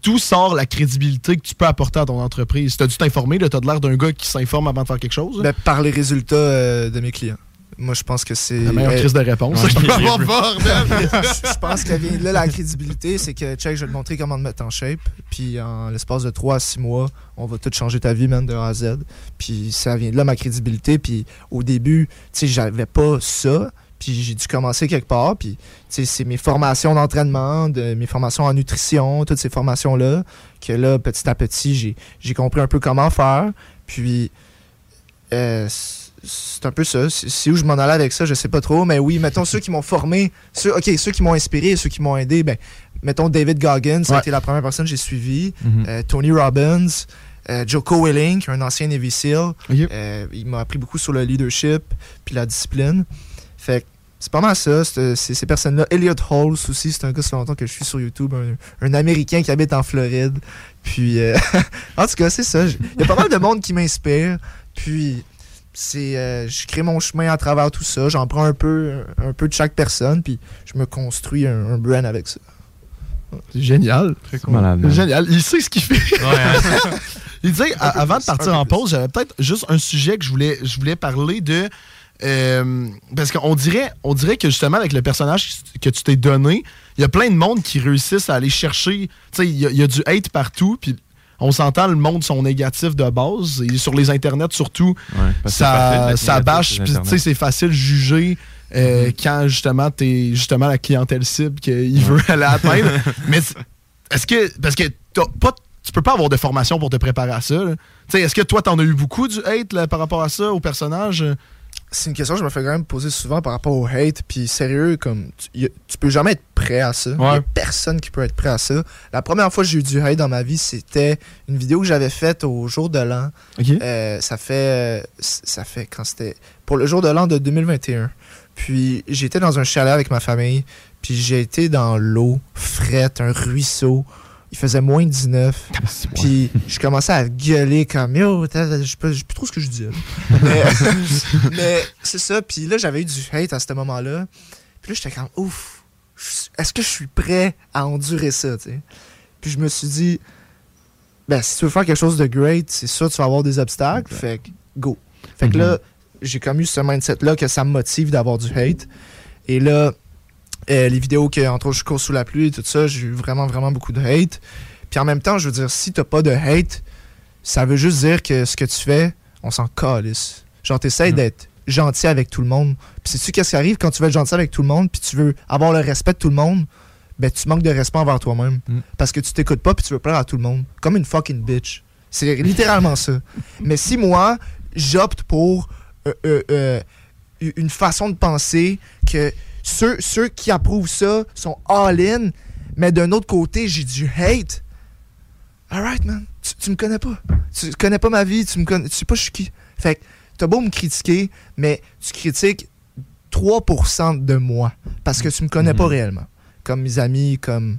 d'où sort la crédibilité que tu peux apporter à ton entreprise? T'as dû t'informer, tu as l'air d'un gars qui s'informe avant de faire quelque chose? Ben, par les résultats euh, de mes clients. Moi, je pense que c'est. La meilleure euh, crise de réponse. Ouais. Je peux avoir bordel. je pense qu'elle vient de là la crédibilité, c'est que check, je vais te montrer comment te mettre en shape. Puis en l'espace de 3 à 6 mois, on va tout changer ta vie, man, de A à Z. Puis ça vient de là ma crédibilité. Puis au début, tu sais, j'avais pas ça. Puis j'ai dû commencer quelque part. Puis tu sais, c'est mes formations d'entraînement, de, mes formations en nutrition, toutes ces formations-là, que là, petit à petit, j'ai, j'ai compris un peu comment faire. Puis euh, c'est- un peu ça. C'est où je m'en allais avec ça, je sais pas trop. Mais oui, mettons ceux qui m'ont formé, ceux, ok, ceux qui m'ont inspiré, ceux qui m'ont aidé, ben, mettons David Goggins, ça a Ouais. été la première personne que j'ai suivie. Mhm. Euh, Tony Robbins, euh, Joko Willink, un ancien Navy SEAL. Euh, il m'a appris beaucoup sur le leadership puis la discipline. Fait c'est pas mal ça, ces personnes-là. Elliot Halls aussi, c'est un gars, ça fait longtemps que je suis sur YouTube, un, un Américain qui habite en Floride. Puis, <laughs> en tout cas, c'est ça. Il y a pas mal de monde qui m'inspire. Puis, c'est, euh, je crée mon chemin à travers tout ça. J'en prends un peu, un peu de chaque personne, puis je me construis un, un brand avec ça. C'est génial. Très cool. Malade. Génial. Il sait ce qu'il fait. hein. <laughs> Il peu avant de partir en pause, j'avais peut-être juste un sujet que je voulais, je voulais parler de. euh, parce qu'on dirait, on dirait que justement, avec le personnage que tu t'es donné, il y a plein de monde qui réussissent à aller chercher. Tu sais, il y, a- il y a du hate partout, puis on s'entend, le monde sont négatifs de base. Et sur les internets, surtout, Ouais, ça, ça bâche, puis tu sais, Internet. c'est facile de juger. euh, Mhm. quand justement t'es justement la clientèle cible qu'il veut aller atteindre. <laughs> Mais est-ce que parce que t'as pas tu peux pas avoir de formation pour te préparer à ça. là. Tu sais, Est-ce que toi, t'en as eu beaucoup du hate là, par rapport à ça, au personnage? C'est une question que je me fais quand même poser souvent par rapport au hate. Puis sérieux, comme tu, y a- tu peux jamais être prêt à ça. Il Ouais. a personne qui peut être prêt à ça. La première fois que j'ai eu du hate dans ma vie, c'était une vidéo que j'avais faite au jour de l'an. Euh, ça fait euh, ça fait quand c'était pour le jour de l'an de 2021. Puis j'étais dans un chalet avec ma famille, puis j'ai été dans l'eau frette, un ruisseau. Il faisait moins de 19. Puis je commençais à gueuler comme yo, je sais plus trop ce que je là. Mais, <laughs> mais c'est ça. Puis là, j'avais eu du hate à ce moment-là. Puis là, j'étais comme ouf. Est-ce que je suis prêt à endurer ça? Puis je me suis dit, ben, si tu veux faire quelque chose de great, c'est sûr, tu vas avoir des obstacles. Fait que, go. Fait que là, j'ai comme eu ce mindset-là que ça me motive d'avoir du hate. Et là, euh, les vidéos que, entre autres, je cours sous la pluie et tout ça, j'ai eu vraiment, vraiment beaucoup de hate. Puis en même temps, je veux dire, si t'as pas de hate, ça veut juste dire que ce que tu fais, on s'en calisse. Genre, t'essayes d'être gentil avec tout le monde. Puis sais-tu qu'est-ce qui arrive quand tu veux être gentil avec tout le monde, puis tu veux avoir le respect de tout le monde? Ben, tu manques de respect envers toi-même. Mm. Parce que tu t'écoutes pas, puis tu veux plaire à tout le monde. Comme une fucking bitch. C'est littéralement ça. <laughs> Mais si moi, j'opte pour euh, euh, une façon de penser que ceux, ceux qui approuvent ça sont all-in, mais d'un autre côté, j'ai du hate. Alright, man. Tu, tu me connais pas. Tu connais pas ma vie, tu me connais. Tu sais pas je suis qui. Fait que t'as beau me critiquer, mais tu critiques 3% de moi. Parce que tu me connais pas réellement. Comme mes amis, comme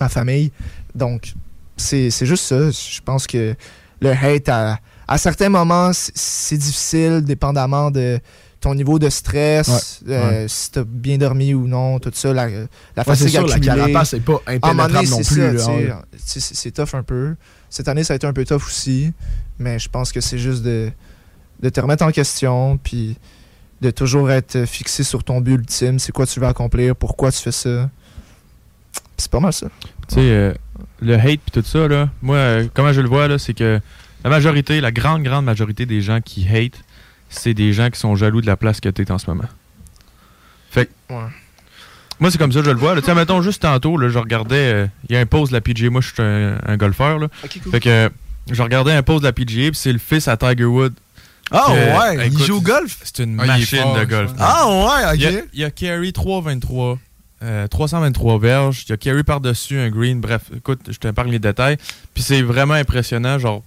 ma famille. Donc, c'est juste ça. Je pense que le hate, à, à certains moments, c'est difficile, dépendamment de ton niveau de stress, Ouais, euh, ouais. si t'as bien dormi ou non, tout ça, la, la Ouais, c'est fatigue sûr, la accumulée. carapace, c'est pas donné, impénétrable non c'est plus. sais, c'est tough un peu. Cette année, ça a été un peu tough aussi, mais je pense que c'est juste de, de te remettre en question, puis de toujours être fixé sur ton but ultime, c'est quoi tu veux accomplir, pourquoi tu fais ça. C'est pas mal ça. Tu sais, euh, le hate puis tout ça, là, moi, euh, comment je le vois, là, c'est que la majorité, la grande, grande majorité des gens qui hate, c'est des gens qui sont jaloux de la place que t'es en ce moment. Fait que, Ouais. moi, c'est comme ça que je le vois. Tu sais, mettons, juste tantôt, là, je regardais, euh, il y a un post de la PGA. Moi, je suis un, un golfeur, là. Cool. Fait que, euh, je regardais un post de la PGA, puis c'est le fils à Tiger Woods. Ah ouais, il écoute, joue au golf? C'est une Ah, machine fort, de golf. Ah ouais, Il y a, ok. il y a carry 323, euh, 323 verges. Il y a carry par-dessus un green. Bref, écoute, je te parle les détails. Puis c'est vraiment impressionnant. Genre,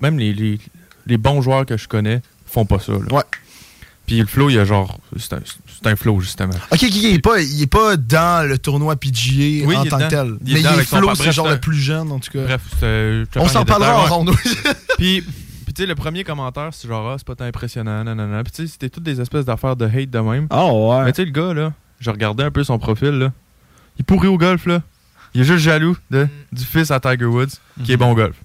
même les, les, les bons joueurs que je connais font pas ça. là. Ouais. Puis le flow, il y a genre. C'est un, c'est un flow, justement. Ok, il est pas, il est pas dans le tournoi PGA Oui, en il tant que tel. Il est mais il est son flow, c'est genre le plus jeune, en tout cas. Bref, euh, On s'en parlera en ronde. oui. Puis, puis tu sais, le premier commentaire, c'est genre, ah, c'est pas tant impressionnant, nanana. Puis tu sais, c'était toutes des espèces d'affaires de hate de même. Ah ouais. Mais tu sais, le gars, là, je regardais un peu son profil, là. Il pourrit au golf, là. Il est juste jaloux de, du fils à Tiger Woods, qui est bon au golf.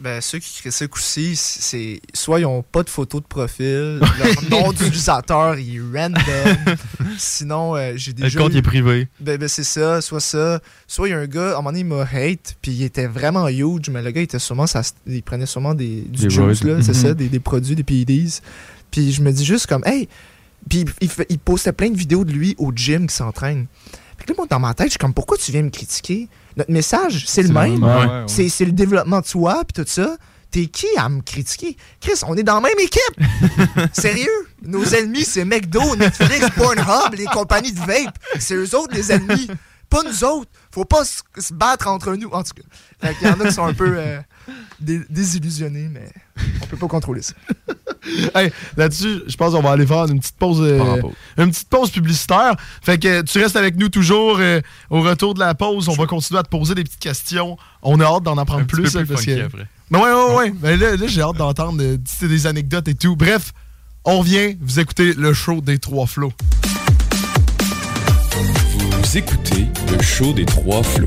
Ben, ceux qui critiquent aussi, c'est soit ils ont pas de photo de profil, <laughs> leur nom d'utilisateur est random. <laughs> Sinon, euh, j'ai Le déjà. compte eu- est privé. Ben, ben, c'est ça, soit ça. Soit il y a un gars, à un moment donné, il m'a hate, puis il était vraiment huge, mais le gars, il était sûrement, ça, il prenait sûrement des, du Des juice, là, c'est ça, des, des produits, des PEDs. Puis je me dis juste comme, hey, puis il, fait- il postait plein de vidéos de lui au gym qui s'entraîne. Fait que là, moi, dans ma tête, je suis comme, pourquoi tu viens me critiquer? Notre message, c'est le même. même, ouais, ouais. C'est le développement de soi, puis tout ça. T'es qui à me critiquer? Chris, on est dans la même équipe! <laughs> Sérieux? Nos ennemis, c'est McDo, Netflix, Pornhub, les compagnies de vape. C'est eux autres, les ennemis. Pas nous autres. Faut pas se, battre entre nous, en tout cas. Qu'il y en a qui sont un peu euh, dé- désillusionnés, mais on peut pas contrôler ça. <laughs> Hey, Là-dessus, je pense qu'on va aller faire une petite pause, euh, pause. une petite pause publicitaire. Fait que tu restes avec nous toujours. euh, au retour de la pause, on va continuer à te poser des petites questions. On a hâte d'en apprendre Un petit plus. peu là, plus parce funky que... après. Ben ouais, ouais, ouais. Ben là, là, j'ai hâte d'entendre euh, des anecdotes et tout. Bref, on revient. Vous écoutez le show des trois flots. Vous écoutez le show des trois flots.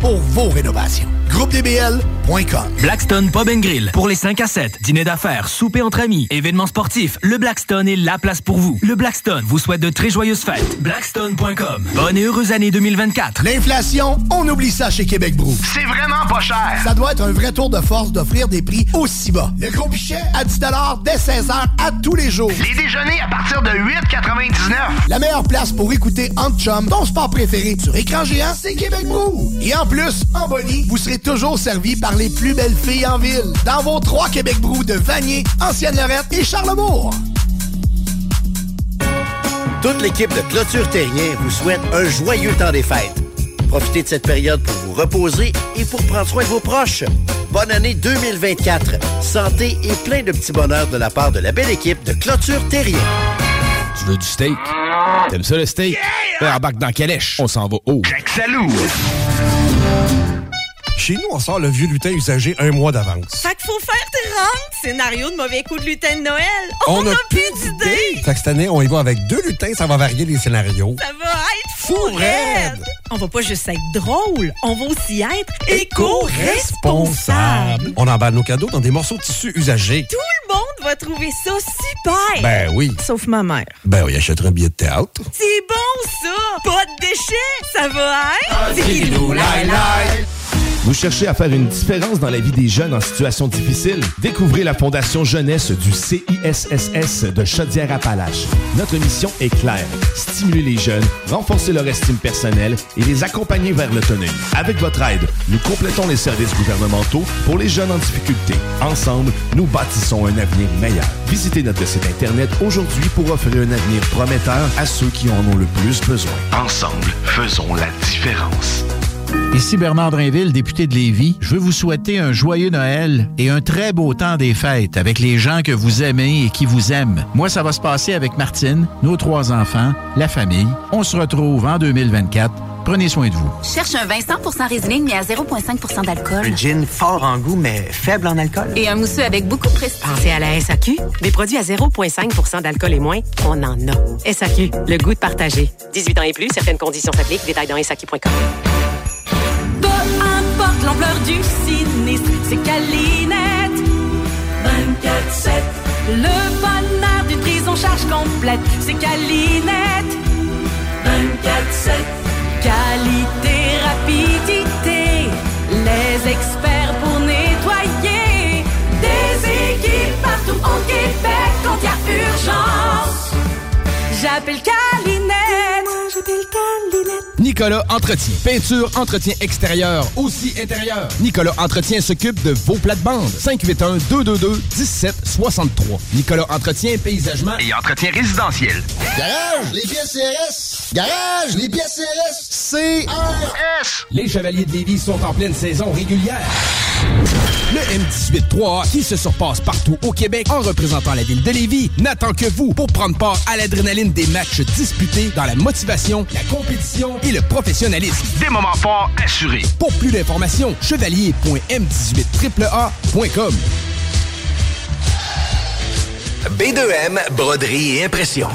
pour vos rénovations. GroupeDBL.com. Blackstone Pub and Grill. Pour les 5 à 7, dîner d'affaires, souper entre amis, événements sportifs, le Blackstone est la place pour vous. Le Blackstone vous souhaite de très joyeuses fêtes. Blackstone.com. Bonne et heureuse année 2024. L'inflation, on oublie ça chez Québec Brou. C'est vraiment pas cher. Ça doit être un vrai tour de force d'offrir des prix aussi bas. Le gros pichet à 10 dès 16h à tous les jours. Les déjeuners à partir de 8,99. La meilleure place pour écouter Ant Chum, ton sport préféré sur écran géant, c'est Québec Brou. Et en plus, en Bonnie, vous serez toujours servi par les plus belles filles en ville. Dans vos trois Québec Brou de Vanier, Ancienne-Lorette et Charlebourg. Toute l'équipe de Clôture Terrien vous souhaite un joyeux temps des fêtes. Profitez de cette période pour vous reposer et pour prendre soin de vos proches. Bonne année 2024. Santé et plein de petits bonheurs de la part de la belle équipe de Clôture Terrien. Tu veux du steak? T'aimes ça le steak? Ben, embarque dans Calèche. On s'en va haut. Salou. Chez nous, on sort le vieux lutin usagé un mois d'avance. Fait qu'il faut faire 30 scénarios de mauvais coups de lutin de Noël. On On, a a plus d'idées. Fait que cette année, on y va avec deux lutins, ça va varier les scénarios. Ça va être fou raide. On va pas juste être drôle, on va aussi être éco-responsable. On emballe nos cadeaux dans des morceaux de tissu usagés. Tout le monde va trouver ça super. Ben oui. Sauf ma mère. Ben, on y achètera un billet de théâtre. C'est bon ça. Pas de déchets. Ça va être... Lai. Vous cherchez à faire une différence dans la vie des jeunes en situation difficile? Découvrez la Fondation Jeunesse du CISSS de Chaudière-Appalaches. Notre mission est claire. Stimuler les jeunes, renforcer leur estime personnelle et les accompagner vers l'autonomie. Avec votre aide, nous complétons les services gouvernementaux pour les jeunes en difficulté. Ensemble, nous bâtissons un avenir meilleur. Visitez notre site Internet aujourd'hui pour offrir un avenir prometteur à ceux qui en ont le plus besoin. Ensemble, faisons la différence. Ici Bernard Drinville, député de Lévis. Je veux vous souhaiter un joyeux Noël et un très beau temps des fêtes avec les gens que vous aimez et qui vous aiment. Moi, ça va se passer avec Martine, nos trois enfants, la famille. On se retrouve en 2024. Prenez soin de vous. Cherche un vin 100% Riesling, mais à 0,5% d'alcool. Un gin fort en goût, mais faible en alcool. Et un mousseux avec beaucoup de prestige. Pensez à la SAQ. Des produits à 0,5 d'alcool et moins, on en a. SAQ, le goût de partager. 18 ans et plus, certaines conditions s'appliquent. Détails dans SAQ.com. Peu importe l'ampleur du sinistre, c'est Calinette. 24-7. Le bonheur d'une prise en charge complète, c'est Calinette. 24-7. Qualité, rapidité, les experts pour nettoyer. Des équipes partout au Québec quand il y a urgence. J'appelle Calinette. Nicolas Entretien. Peinture, entretien extérieur, aussi intérieur. Nicolas Entretien s'occupe de vos plates-bandes. 581-222-1763. Nicolas Entretien, paysagement Et entretien résidentiel. Garage, les pièces CRS. Garage, les pièces CRS. CRS. Les Chevaliers de Lévis sont en pleine saison régulière. Le M18-3A, qui se surpasse partout au Québec en représentant la ville de Lévis, n'attend que vous pour prendre part à l'adrénaline des matchs disputés dans la motivation, la compétition et le professionnalisme. Des moments forts assurés. Pour plus d'informations, chevalier.m18AAA.com. B2M, broderie et impression.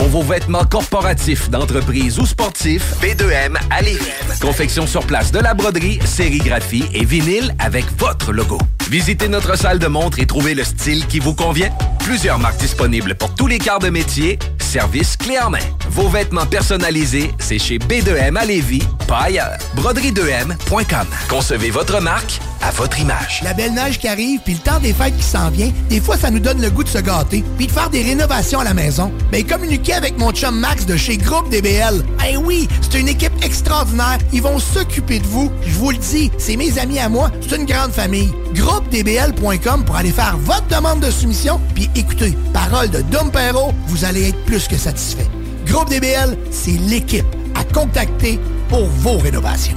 Pour vos vêtements corporatifs, d'entreprise ou sportifs, B2M à Lévis. Confection sur place de la broderie, sérigraphie et vinyle avec votre logo. Visitez notre salle de montre et trouvez le style qui vous convient. Plusieurs marques disponibles pour tous les quarts de métier. Service clé en main. Vos vêtements personnalisés, c'est chez B2M à Lévis, pas ailleurs. Broderie2M.com. Concevez votre marque à votre image. La belle neige qui arrive, puis le temps des fêtes qui s'en vient, des fois, ça nous donne le goût de se gâter, puis de faire des rénovations à la maison. Mais avec mon chum Max de chez Groupe DBL. Eh oui, c'est une équipe extraordinaire. Ils vont s'occuper de vous. Je vous le dis, c'est mes amis à moi. C'est une grande famille. GroupeDBL.com pour aller faire votre demande de soumission. Puis écoutez, parole de Dom Perrault, vous allez être plus que satisfait. Groupe DBL, c'est l'équipe à contacter pour vos rénovations.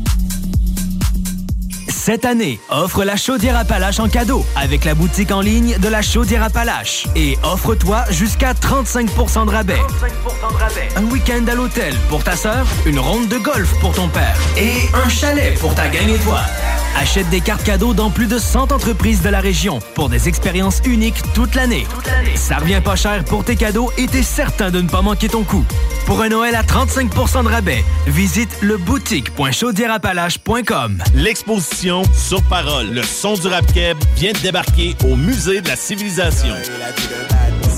Cette année, offre la chaudière Appalaches en cadeau avec la boutique en ligne de la chaudière Appalaches. Et offre-toi jusqu'à 35% de rabais. Un week-end à l'hôtel pour ta sœur, une ronde de golf pour ton père et un chalet pour ta gang étoile. Achète des cartes cadeaux dans plus de 100 entreprises de la région pour des expériences uniques toute l'année. Ça revient pas cher pour tes cadeaux et t'es certain de ne pas manquer ton coup. Pour un Noël à 35% de rabais, visite le boutique.chaudierapalache.com. L'exposition Sur Parole, le son du rap keb vient de débarquer au Musée de la Civilisation.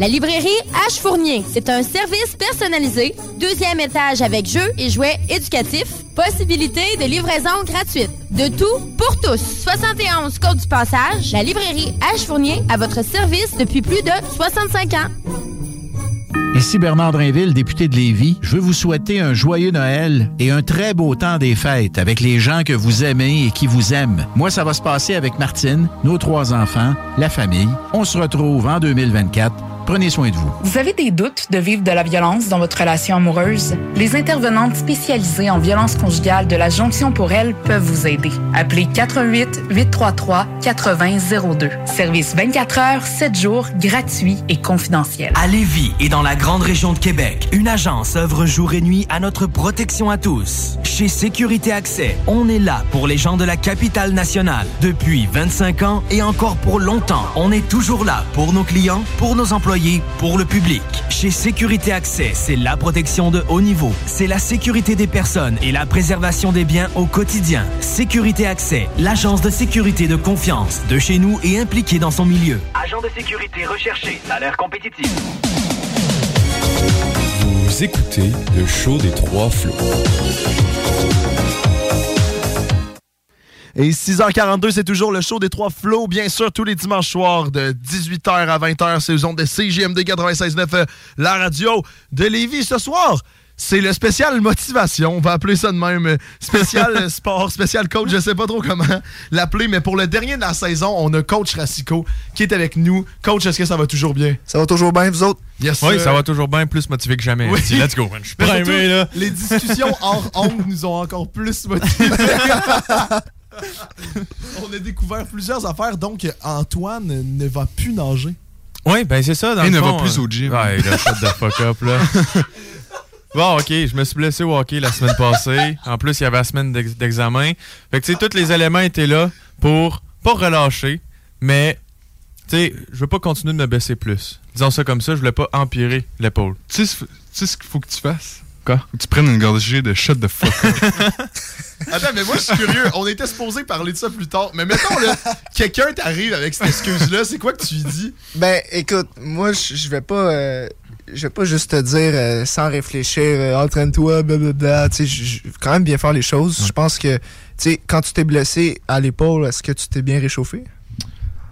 La librairie H Fournier, c'est un service personnalisé, deuxième étage avec jeux et jouets éducatifs, possibilité de livraison gratuite. De tout pour tous. 71 Côte du Passage, la librairie H Fournier à votre service depuis plus de 65 ans. Ici Bernard Drinville, député de Lévis. Je veux vous souhaiter un joyeux Noël et un très beau temps des fêtes avec les gens que vous aimez et qui vous aiment. Moi, ça va se passer avec Martine, nos trois enfants, la famille. On se retrouve en 2024. Prenez soin de vous. Vous avez des doutes de vivre de la violence dans votre relation amoureuse? Les intervenantes spécialisées en violence conjugale de la Jonction pour elle peuvent vous aider. Appelez 88 833 8002. Service 24 heures, 7 jours, gratuit et confidentiel. À Lévis et dans la grande région de Québec, une agence œuvre jour et nuit à notre protection à tous. Chez Sécurité Accès, on est là pour les gens de la capitale nationale. Depuis 25 ans et encore pour longtemps, on est toujours là pour nos clients, pour nos employés, pour le public. Chez Sécurité Accès, c'est la protection de haut niveau. C'est la sécurité des personnes et la préservation des biens au quotidien. Sécurité Accès, l'agence de sécurité de confiance de chez nous et impliquée dans son milieu. Agent de sécurité recherché, salaire compétitif. Vous écoutez le show des trois flots. Et 6h42, c'est toujours le show des trois flots, bien sûr, tous les dimanches soirs de 18h à 20h, c'est ondes de CGMD 96.9, euh, la radio de Lévis. Ce soir, c'est le spécial motivation, on va appeler ça de même. euh, Spécial <laughs> sport, spécial coach, je sais pas trop comment l'appeler, mais pour le dernier de la saison, on a coach Rassico qui est avec nous. Coach, est-ce que ça va toujours bien? Ça va toujours bien, vous autres? Yes, Oui, ça va toujours bien plus motivé que jamais. Oui. Let's go, man. Je suis primé, surtout, là. Les discussions hors ondes nous ont encore plus motivés. <laughs> On a découvert plusieurs affaires, donc Antoine ne va plus nager. Oui, ben c'est ça. Dans Il le ne va plus euh, au gym. Ouais, là, shut the fuck up, là. <laughs> Bon, ok, je me suis blessé au hockey la semaine passée. En plus, il y avait la semaine d'ex- d'examen. Fait que, tu sais, tous les éléments étaient là pour pas relâcher, mais, tu sais, je veux pas continuer de me baisser plus. Disons ça comme ça, je voulais pas empirer l'épaule. Tu sais ce qu'il faut que tu fasses? Quoi? Tu prennes une gorgée de shot de fuck. <laughs> Attends, mais moi, je suis curieux. On était supposé parler de ça plus tard. Mais mettons, là, quelqu'un t'arrive avec cette excuse-là. C'est quoi que tu lui dis? Ben, écoute, moi, je vais pas. euh, je vais pas juste te dire euh, sans réfléchir, euh, entraîne-toi, blablabla. Tu sais, je quand même bien faire les choses. Je pense que, tu sais, quand tu t'es blessé à l'épaule, est-ce que tu t'es bien réchauffé?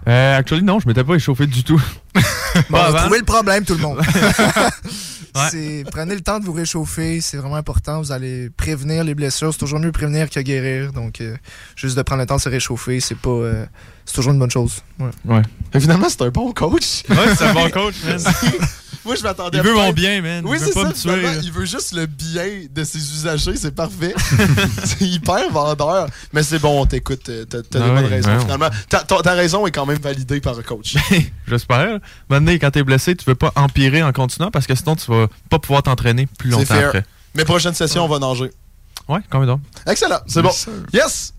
Euh, actually, non, je m'étais pas échauffé du tout. <laughs> Bon, Pas on avant. va trouver le problème, tout le monde. <laughs> Ouais. C'est- Prenez le temps de vous réchauffer, c'est vraiment important. Vous allez prévenir les blessures. C'est toujours mieux prévenir que guérir. Donc, euh, juste de prendre le temps de se réchauffer, c'est pas. euh, c'est toujours une bonne chose. Ouais. Ouais. Et finalement, c'est un bon coach. Ouais, c'est un bon <laughs> coach. <laughs> Moi, je m'attendais Il veut mon bien, man. Oui, c'est ça. me tuer, il veut juste le bien de ses usagers. C'est parfait. <laughs> c'est hyper vendeur. Mais c'est bon, on t'écoute. euh, T'as t'as Ah des bonnes raisons, ouais. finalement. Ta, raison est quand même validée par le coach. J'espère. Maintenant, quand t'es blessé, tu veux pas empirer en continuant parce que sinon, tu vas pas pouvoir t'entraîner plus longtemps fair. après. Mais prochaine session, on va nager. Ouais, quand même. Excellent. C'est bon. Yes!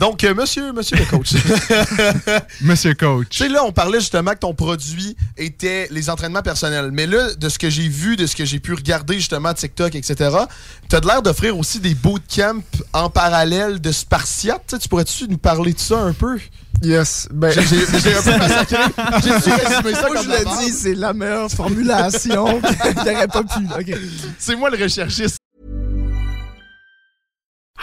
Donc, euh, monsieur, monsieur le coach. <laughs> monsieur coach. Tu sais, là, on parlait justement que ton produit était les entraînements personnels. Mais là, de ce que j'ai vu, de ce que j'ai pu regarder justement TikTok, etc., tu as l'air d'offrir aussi des bootcamps en parallèle de Spartiate. Tu sais, Tu pourrais-tu nous parler de ça un peu? Yes. Ben... J'ai un peu <laughs> massacré. J'ai dû résumer ça Moi, comme je le dis, c'est la meilleure formulation. <laughs> T'aurais pas pu. C'est moi le recherchiste.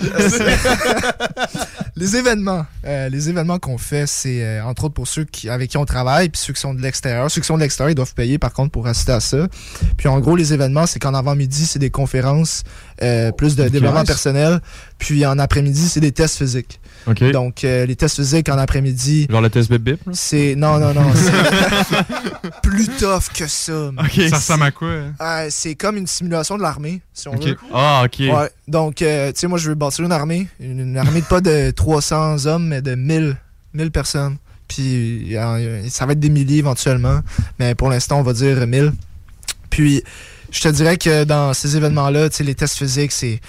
<laughs> les événements. Euh, les qu'on fait, c'est euh, entre autres pour ceux avec qui on travaille, puis ceux qui sont de l'extérieur. Ceux qui sont de l'extérieur, ils doivent payer par contre pour assister à ça. Puis en gros, les événements, c'est qu'en avant-midi, c'est des conférences, euh, plus de développement nice. personnel. Puis en après-midi, c'est des tests physiques. Donc euh, les tests physiques en après-midi. Genre le test bip bip? C'est. Non, non, non. c'est <laughs> plus tough que ça. man. Ok. Ça ressemble à quoi? hein? Euh, c'est comme une simulation de l'armée, si on veut. Ah, ok. Ouais. Donc, euh, tu sais, moi, je veux bâtir une armée. Une, une armée de pas de 300 hommes, mais de 1000, 1000 personnes. Puis, euh, ça va être des milliers éventuellement. Mais pour l'instant, on va dire 1000. Puis, je te dirais que dans ces événements-là, tu sais, les tests physiques, c'est.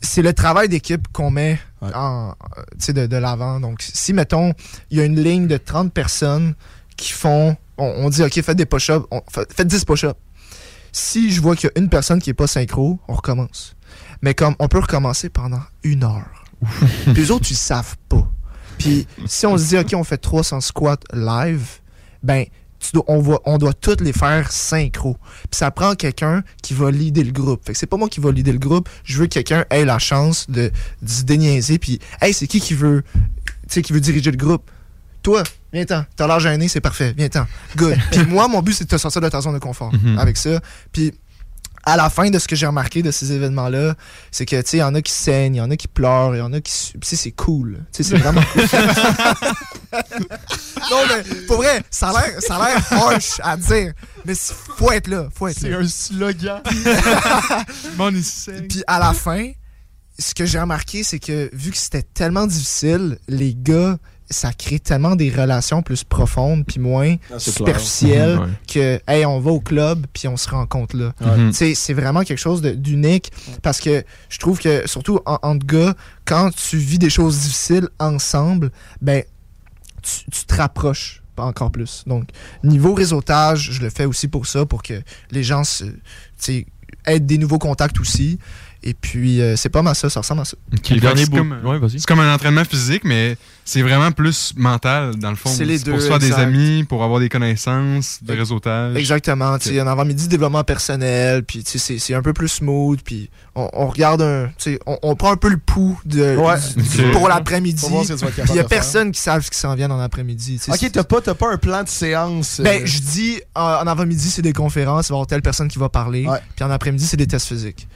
C'est le travail d'équipe qu'on met en, euh, tu sais, de, de l'avant. Donc, si, mettons, il y a une ligne de 30 personnes qui font. On, on dit, OK, faites des push-ups. Faites 10 push-ups. Si je vois qu'il y a une personne qui est pas synchro, on recommence. Mais comme on peut recommencer pendant une heure. <laughs> Puis les autres, ils savent pas. Puis si on se dit, OK, on fait 300 squats live, ben, dois- on, va, on doit toutes les faire synchro. Puis ça prend quelqu'un qui va leader le groupe. Fait que c'est pas moi qui va leader le groupe. Je veux que quelqu'un ait la chance de, de se déniaiser. Puis, hey, c'est qui qui veut, tu sais, qui veut diriger le groupe? Toi, viens-t'en. T'as l'air gêné, c'est parfait. Viens-t'en. Good. <laughs> Puis moi, mon but, c'est de te sortir de ta zone de confort Mhm. avec ça. Puis à la fin de ce que j'ai remarqué de ces événements-là, c'est que, tu sais, il y en a qui saignent, il y en a qui pleurent, il y en a qui... Tu sais, c'est cool. Tu sais, c'est vraiment cool. <laughs> non, mais pour vrai, ça a l'air- ça a l'air harsh à dire, mais c'est- faut être là, faut être C'est là. un slogan. <laughs> Puis à la fin, ce que j'ai remarqué, c'est que vu que c'était tellement difficile, les gars, ça crée tellement des relations plus profondes puis moins Ah, superficielles <laughs> clair. que hey, on va au club puis on se rencontre là. Sais, c'est vraiment quelque chose de- d'unique parce que je trouve que surtout en, entre gars, quand tu vis des choses difficiles ensemble, ben tu, tu te rapproches encore plus. Donc, niveau réseautage, je le fais aussi pour ça, pour que les gens se, tu sais, aient des nouveaux contacts aussi. Et puis, euh, c'est pas mal ça, ça ressemble à ça. Ok, fait que c'est comme, c'est comme un entraînement physique, mais c'est vraiment plus mental, dans le fond. C'est les pour deux, se faire des amis, pour avoir des connaissances, des réseautage. Exactement. En avant-midi, développement personnel, puis c'est c'est un peu plus smooth, puis on, on regarde un. tu sais, On, on prend un peu le pouls de, Ouais. du- du- pour l'après-midi. Pour il y a personne qui savent ce qui s'en vient dans l'après-midi. Ok, t'as pas, t'as pas un plan de séance. euh, Ben, je dis, en, en avant-midi, c'est des conférences, il va y avoir telle personne qui va parler. Puis en après-midi, c'est des tests physiques.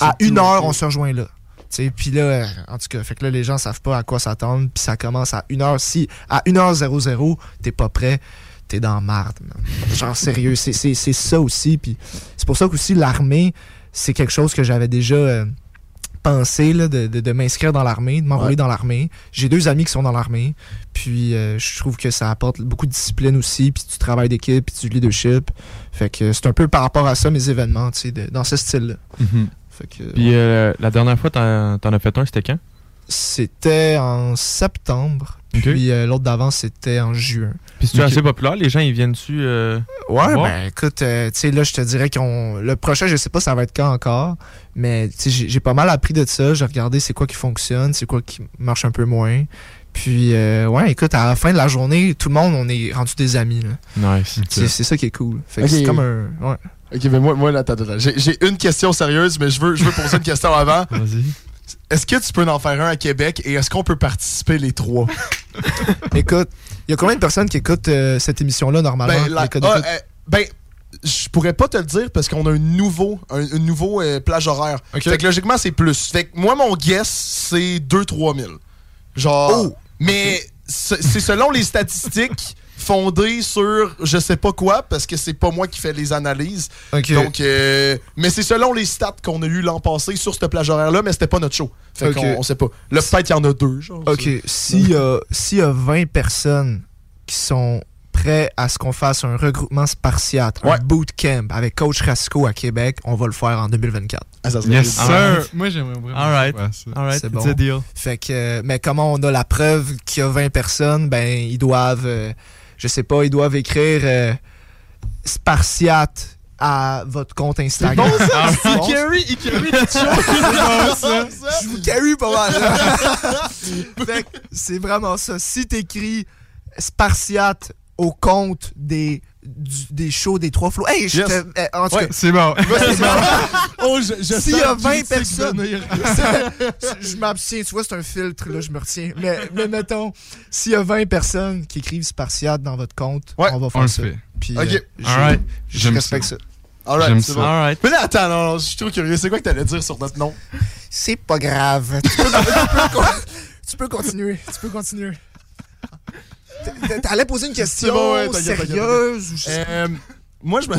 À une tout, heure, on se rejoint là. Tu sais, Puis là, en tout cas, fait que là, les gens savent pas à quoi s'attendre. Puis ça commence à 1h. Si à 1h00, t'es pas prêt, t'es dans la marde. man. Genre, sérieux, c'est c'est- c'est ça aussi. Puis c'est pour ça qu'aussi l'armée, c'est quelque chose que j'avais déjà euh, pensé là, de, de- de m'inscrire dans l'armée, de m'enrôler Ouais. dans l'armée. J'ai deux amis qui sont dans l'armée. Puis euh, je trouve que ça apporte beaucoup de discipline aussi. Puis du travail d'équipe, puis du leadership. Fait que c'est un peu par rapport à ça, mes événements, tu sais, dans ce style-là. Mhm. Fait que, Puis euh, la dernière fois, t'en t'en as fait un, c'était quand? C'était en septembre. Puis euh, l'autre d'avant, c'était en juin. Puis c'est assez populaire, les gens ils viennent dessus. euh, Ouais, voir? ben écoute, euh, tu sais, là, je te dirais qu'on. Le prochain, je sais pas ça va être quand encore, mais tu sais, j'ai j'ai pas mal appris de ça. J'ai regardé c'est quoi qui fonctionne, c'est quoi qui marche un peu moins. Puis, euh, ouais, écoute, à la fin de la journée, tout le monde, on est rendu des amis. Là. Nice. C'est c'est ça qui est cool. Fait que c'est comme un. Ouais. Ok, mais moi, moi là, attends, attends. J'ai j'ai une question sérieuse, mais je veux, je veux poser une question avant. <laughs> Vas-y. Est-ce que tu peux en faire un à Québec et est-ce qu'on peut participer les trois? <laughs> Écoute, il y a combien de personnes qui écoutent euh, cette émission-là normalement? Ben, la- ah, euh, ben, je pourrais pas te le dire parce qu'on a un nouveau, un, un nouveau euh, plage horaire. Ok. Fait que logiquement, c'est plus. Fait que moi, mon guess, c'est 2-3 000. Genre. Oh! Mais c'est selon les statistiques fondées sur je sais pas quoi parce que c'est pas moi qui fais les analyses. Donc, euh, mais c'est selon les stats qu'on a eu l'an passé sur cette plage horaire-là, mais c'était pas notre show. Fait Ok. qu'on on sait pas. Là, peut-être qu'il y en a deux. Genre, OK, s'il y, a- s'il y a 20 personnes qui sont prêts à ce qu'on fasse un regroupement spartiate, un bootcamp avec Coach Rasco à Québec, on va le faire en 2024. Ah, ça Yes, sir. Moi, j'aimerais vraiment. Alright, C'est it's bon. a deal. Fait que, mais comment on a la preuve qu'il y a 20 personnes, ben, ils doivent, euh, je sais pas, ils doivent écrire euh, spartiate à votre compte Instagram. bon, ça? Ah, Il <laughs> bon, carry- il carry. Je vous carry pas mal. <laughs> c'est vraiment ça. Si t'écris spartiate au compte des, du- des shows des trois flots. Hey, je Yes. te- eh, en tout Ouais, cas, c'est bon. <laughs> c'est bon. <laughs> Oh, S'il y a sens 20 critique personnes, <laughs> je m'abstiens, tu vois, c'est un filtre, là, je me retiens. Mais, mais mettons, s'il y a 20 personnes qui écrivent spartiate dans votre compte, on va faire on ça. fait. Puis, Ok. euh, je, respecte ça. ça. Alright, J'aime c'est ça. bon. Alright. Mais là, attends, non, non, je suis trop curieux. C'est quoi que t'allais dire sur notre nom? C'est pas grave. Tu peux, tu peux con- tu peux continuer. Tu peux continuer. T'allais poser une question bon, ouais, sérieuse ou je Euh, moi, je me.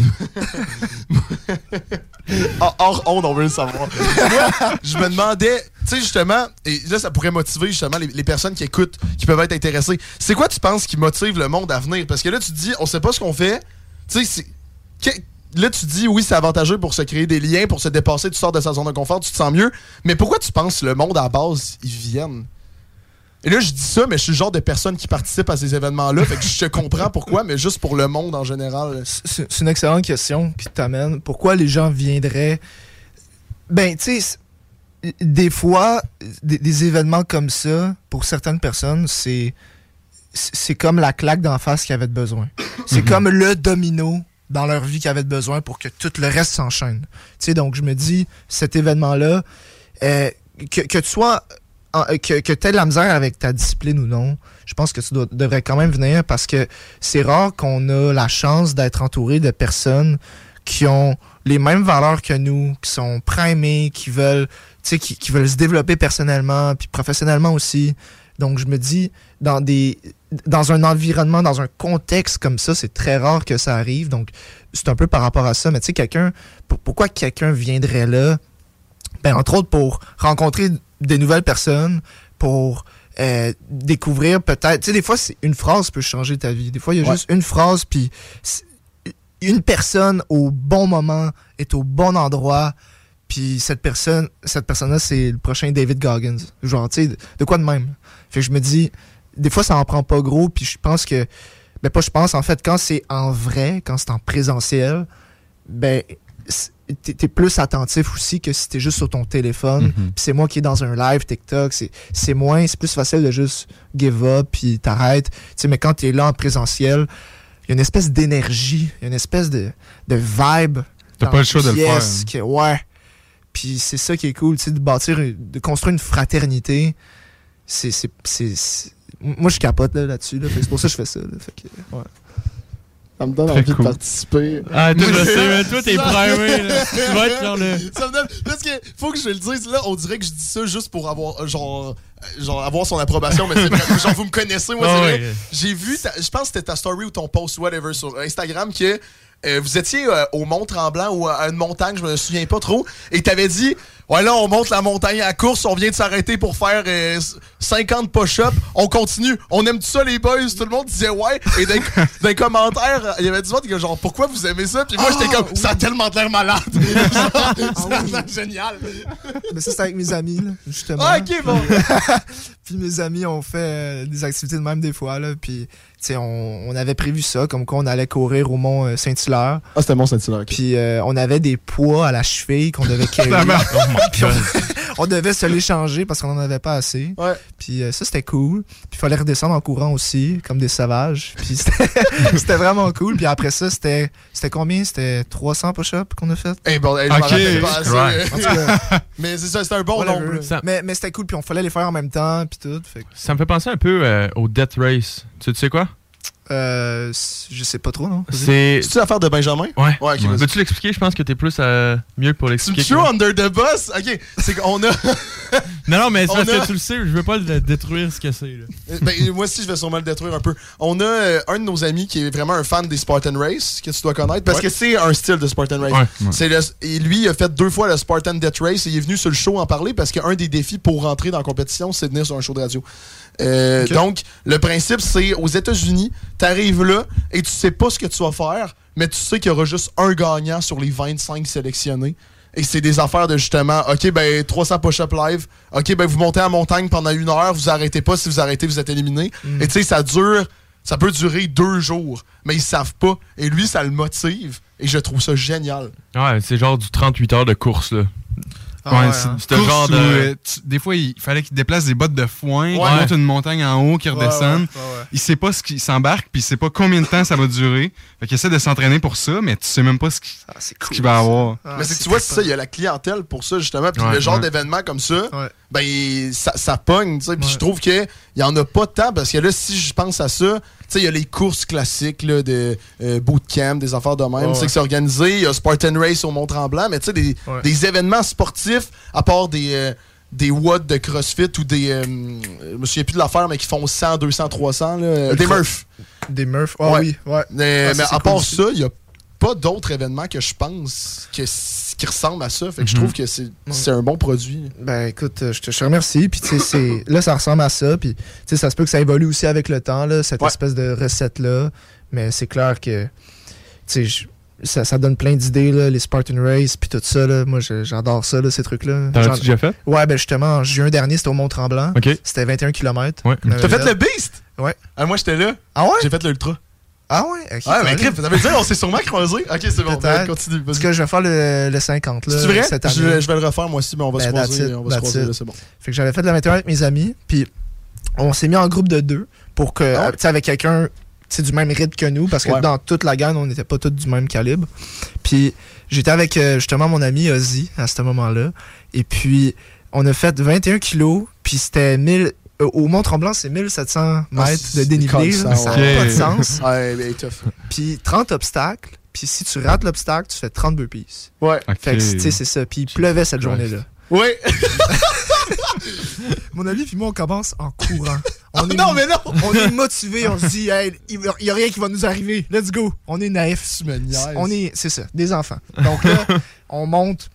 Hors- <laughs> Hors honte, on veut le savoir. Moi, je me demandais, tu sais, justement, et là, ça pourrait motiver justement les, les personnes qui écoutent, qui peuvent être intéressées. C'est quoi, tu penses, qui motive le monde à venir? Parce que là, tu te dis, on sait pas ce qu'on fait. Tu sais, Là, tu te dis, oui, c'est avantageux pour se créer des liens, pour se dépasser, tu sors de sa zone de confort, tu te sens mieux. Mais pourquoi tu penses que le monde, à la base, ils viennent? Et là, je dis ça, mais je suis le genre de personne qui participe à ces événements-là. fait que je te comprends pourquoi, mais juste pour le monde en général. C'est une excellente question qui t'amène. Pourquoi les gens viendraient? Ben, tu sais, des fois, des, des événements comme ça, pour certaines personnes, c'est c'est comme la claque d'en face qu'ils avaient de besoin. C'est Mhm. comme le domino dans leur vie qu'ils avaient de besoin pour que tout le reste s'enchaîne. Tu sais, donc je me dis, cet événement-là, euh, que, que tu sois que, que tu aies de la misère avec ta discipline ou non, je pense que tu devrais quand même venir parce que c'est rare qu'on a la chance d'être entouré de personnes qui ont les mêmes valeurs que nous, qui sont primées, qui veulent, qui, veulent se développer personnellement, puis professionnellement aussi. Donc je me dis, dans des dans un environnement, dans un contexte comme ça, c'est très rare que ça arrive. Donc c'est un peu par rapport à ça. Mais tu sais, quelqu'un, pour- pourquoi quelqu'un viendrait là? Ben, entre autres pour rencontrer des nouvelles personnes, pour euh, découvrir peut-être. Tu sais, des fois, c'est une phrase peut changer ta vie. Des fois, il y a Ouais. juste une phrase, puis une personne au bon moment est au bon endroit. Puis cette personne, cette personne-là, c'est le prochain David Goggins. Genre, tu sais, de quoi de même? Fait que je me dis, des fois, ça en prend pas gros. Puis je pense que, ben pas je pense, en fait, quand c'est en vrai, quand c'est en présentiel, ben t'es plus attentif aussi que si t'es juste sur ton téléphone. Mhm. Puis c'est moi qui est dans un live TikTok, c'est moins, c'est plus facile de juste give up puis t'arrêtes. Tu sais, mais quand t'es là en présentiel, il y a une espèce d'énergie, il y a une espèce de, de vibe. T'as pas le choix de le faire, hein. que- ouais. Puis c'est ça qui est cool, tu sais, de bâtir, de construire une fraternité. C'est, Moi, je capote là, là-dessus. Là, que c'est pour ça que je fais ça. là. Fait que, ouais. Ça me donne Très envie cool. de participer. Ah, Moi, je sais, mais toi, t'es primé, là. Tu vas être genre le- Ça me donne. Parce que, faut que je le dise, là, on dirait que je dis ça juste pour avoir, euh, genre, euh, genre avoir son approbation, mais c'est vrai, <laughs> genre, vous me connaissez, moi, Ah c'est vrai. J'ai vu, ta- je pense que c'était ta story ou ton post, whatever, sur Instagram, que euh, vous étiez euh, au Mont-Tremblant ou à une montagne, je me souviens pas trop, et t'avais dit, ouais, là, on monte la montagne à course, on vient de s'arrêter pour faire euh, 50 push-ups, on continue, on aime tout ça, les boys, tout le monde disait ouais, et dans, <laughs> dans les commentaires, il y avait du monde qui genre, pourquoi vous aimez ça? Puis moi, j'étais Ah, comme, ça a tellement l'air malade. <laughs> ça a l'air génial. Mais ça, c'est avec mes amis, là, justement. Ah, ok, bon. <laughs> puis mes amis ont fait euh, des activités de même des fois, là. Puis, on, on avait prévu ça, comme quoi on allait courir au Mont euh, Saint-Hilaire. Ah, c'était Mont Saint-Hilaire. Puis, euh, on avait des poids à la cheville qu'on devait. <laughs> La merde. Oh Puis <laughs> on. On devait se l'échanger parce qu'on en avait pas assez. Puis, euh, ça, c'était cool. Puis, il fallait redescendre en courant aussi, comme des sauvages. Puis, c'était <laughs> c'était vraiment cool. Puis, après ça, c'était c'était combien? C'était 300 push-ups qu'on a fait? Eh bon, rappelle pas assez. En tout cas, <laughs> Mais c'est ça, c'est un bon nombre. Ça- Mais, mais c'était cool, puis on fallait les faire en même temps, puis tout. Fait que, Ça me fait penser un peu euh, au Death Race. Tu, tu sais quoi? Euh, je sais pas trop, non? C'est. C'est-tu l'affaire de Benjamin? Ouais. Ouais, ok, vas-y. Veux-tu l'expliquer? Je pense que t'es plus euh, mieux pour Tu l'expliquer. tues under the bus? Ok, c'est qu'on a. <laughs> Non, non, mais c'est parce a- que tu le sais, je veux pas le détruire ce que c'est. là. ben, moi aussi, je vais sûrement le détruire un peu. On a euh, un de nos amis qui est vraiment un fan des Spartan Race, que tu dois connaître, parce Ouais. que c'est un style de Spartan Race. C'est le- et lui, il a fait deux fois le Spartan Death Race et il est venu sur le show en parler parce qu'un des défis pour rentrer dans la compétition, c'est de venir sur un show de radio. Euh. Donc, le principe, c'est aux États-Unis, t'arrives là et tu sais pas ce que tu vas faire, mais tu sais qu'il y aura juste un gagnant sur les 25 sélectionnés. Et c'est des affaires de justement, OK, ben 300 push-up live. OK, ben vous montez en montagne pendant une heure, vous arrêtez pas. Si vous arrêtez, vous êtes éliminé. Mm. Et tu sais, ça dure, ça peut durer deux jours, mais ils savent pas. Et lui, ça le motive. Et je trouve ça génial. Ouais, c'est genre du 38 heures de course, là. Ouais, ouais, c'est hein. c'est genre de- des fois, il fallait qu'il déplace des bottes de foin, qu'il monte une montagne en haut, qu'il redescende. ouais, ouais, ouais. Il sait pas ce qu'il s'embarque, puis il sait pas combien de temps ça va durer. Fait qu'il essaie de s'entraîner pour ça, mais tu sais même pas ce qu'il ce qu'il va avoir. mais c'est que tu vois, c'est ça, il y a la clientèle pour ça, justement. Puis Ouais, le genre ouais. d'événement comme ça, ben, ça, ça pogne, tu sais. Puis je trouve qu'il y en a pas tant, parce que là, si je pense à ça, sais, il y a les courses classiques là, de euh, bootcamp, des affaires de même. Sais ouais. que c'est organisé, il y a Spartan Race au Mont-Tremblant, mais tu sais, des, Ouais. des événements sportifs, à part des. euh, des watts de CrossFit ou des. euh, je me souviens plus de l'affaire, mais qui font 100, 200, 300. Là, euh, des Murphs. Des Murphs, ah Ouais. oui, ouais. Mais, Ah, mais à part aussi. ça, il n'y a pas d'autres événements que je pense que, qui ressemblent à ça. Fait que je Mhm. trouve que c'est un bon produit. Ben écoute, euh, je te, je te remercie. Puis tu sais, c'est- là, ça ressemble à ça. Puis tu sais, ça se peut que ça évolue aussi avec le temps, là, cette Ouais. espèce de recette-là. Mais c'est clair que tu sais, je- ça, ça donne plein d'idées, là, les Spartan Race, puis tout ça. Là. Moi, j'adore ça, là, ces trucs-là. T'en as-tu déjà fait? Ouais, ben justement, en juin dernier, c'était au Mont-Tremblant. Ok. C'était 21 km. Ouais. T'as fait le Beast? Ouais. Ah, moi, j'étais là. Ah ouais? J'ai fait l'Ultra. Ah ouais? Ok, Ouais, mais dire on s'est sûrement croisés. Ok, c'est bon. Ben, continue. Parce que je vais faire le, le 50 là, C'est vrai? cette année. Je, vais- je vais le refaire moi aussi, mais on va se Ben, that's croiser. it, On va se croiser, c'est bon. Fait que j'avais fait le 21 avec mes amis, puis on s'est mis en groupe de deux pour que, Ah tu sais, avec quelqu'un du même rythme que nous, parce que Ouais. dans toute la gang, on n'était pas tous du même calibre. Puis j'étais avec euh, justement mon ami Ozzy à ce moment-là, et puis on a fait 21 kilos, puis c'était 1000. Euh, au Mont-Tremblant, c'est 1700 mètres de dénivelé. Ça n'a pas de sens. <laughs> Puis 30 obstacles. Puis si tu rates l'obstacle, tu fais 30 burpees. Ouais. Fait que, tu sais, c'est ça. Puis il pleuvait cette journée-là. Ouais. <laughs> Mon ami puis moi, on commence en courant. <laughs> On est, Ah, non, mais non! On est motivé, on se dit, hey, il n'y a rien qui va nous arriver. Let's go. On est naïfs. On est, c'est ça, des enfants. Donc là, on monte.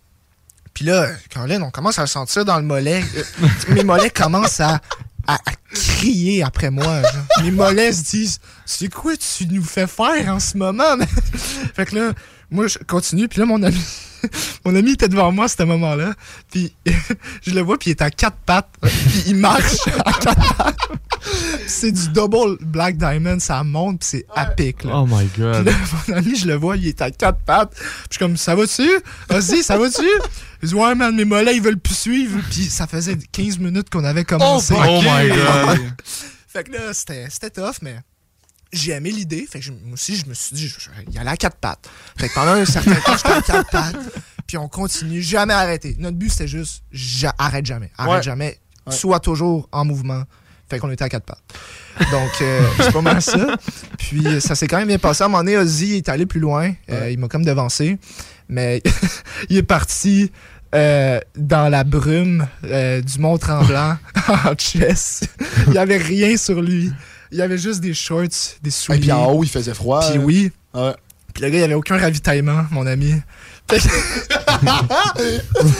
Puis là, Caroline, on commence à le sentir dans le mollet. Euh, Mes mollets commencent à, à, à crier après moi. genre. Mes mollets se disent, c'est quoi tu nous fais faire en ce moment? <laughs> fait que là, moi, je continue, puis là, mon ami, <laughs> mon ami était devant moi à ce moment-là, puis <laughs> je le vois, puis il est à quatre pattes, puis il marche <laughs> à quatre pattes. C'est du double Black Diamond, ça monte, puis c'est à pic, là. Oh my god. Puis là, mon ami, je le vois, il est à quatre pattes. Puis je suis comme, ça va-tu? Vas-y, ça va-tu? Il dit, ouais, man, mes mollets, ils veulent plus suivre. Puis ça faisait 15 minutes qu'on avait commencé. Oh, oh my God. fait que là, c'était c'était tough, mais j'ai aimé l'idée. Fait que je- moi aussi, je me suis dit, il allait à quatre pattes. Fait que pendant un certain temps, j'étais à quatre pattes. Puis on continue, jamais arrêter. Notre but, c'était juste, ja- arrête jamais. Arrête Ouais. jamais. Ouais. Sois toujours en mouvement. Fait qu'on était à quatre pattes. Donc, euh, c'est pas mal ça. Puis, euh, ça s'est quand même bien passé. À un moment donné, Ozzy est allé plus loin. Euh, il m'a comme devancé. Mais <laughs> il est parti euh, dans la brume euh, du Mont Tremblant <laughs> en chess. Il n'y avait rien sur lui. Il y avait juste des shorts, des souliers. Et puis en haut, il faisait froid. Puis oui. Ouais. Puis le gars, il avait aucun ravitaillement, mon ami. Fait <laughs> que-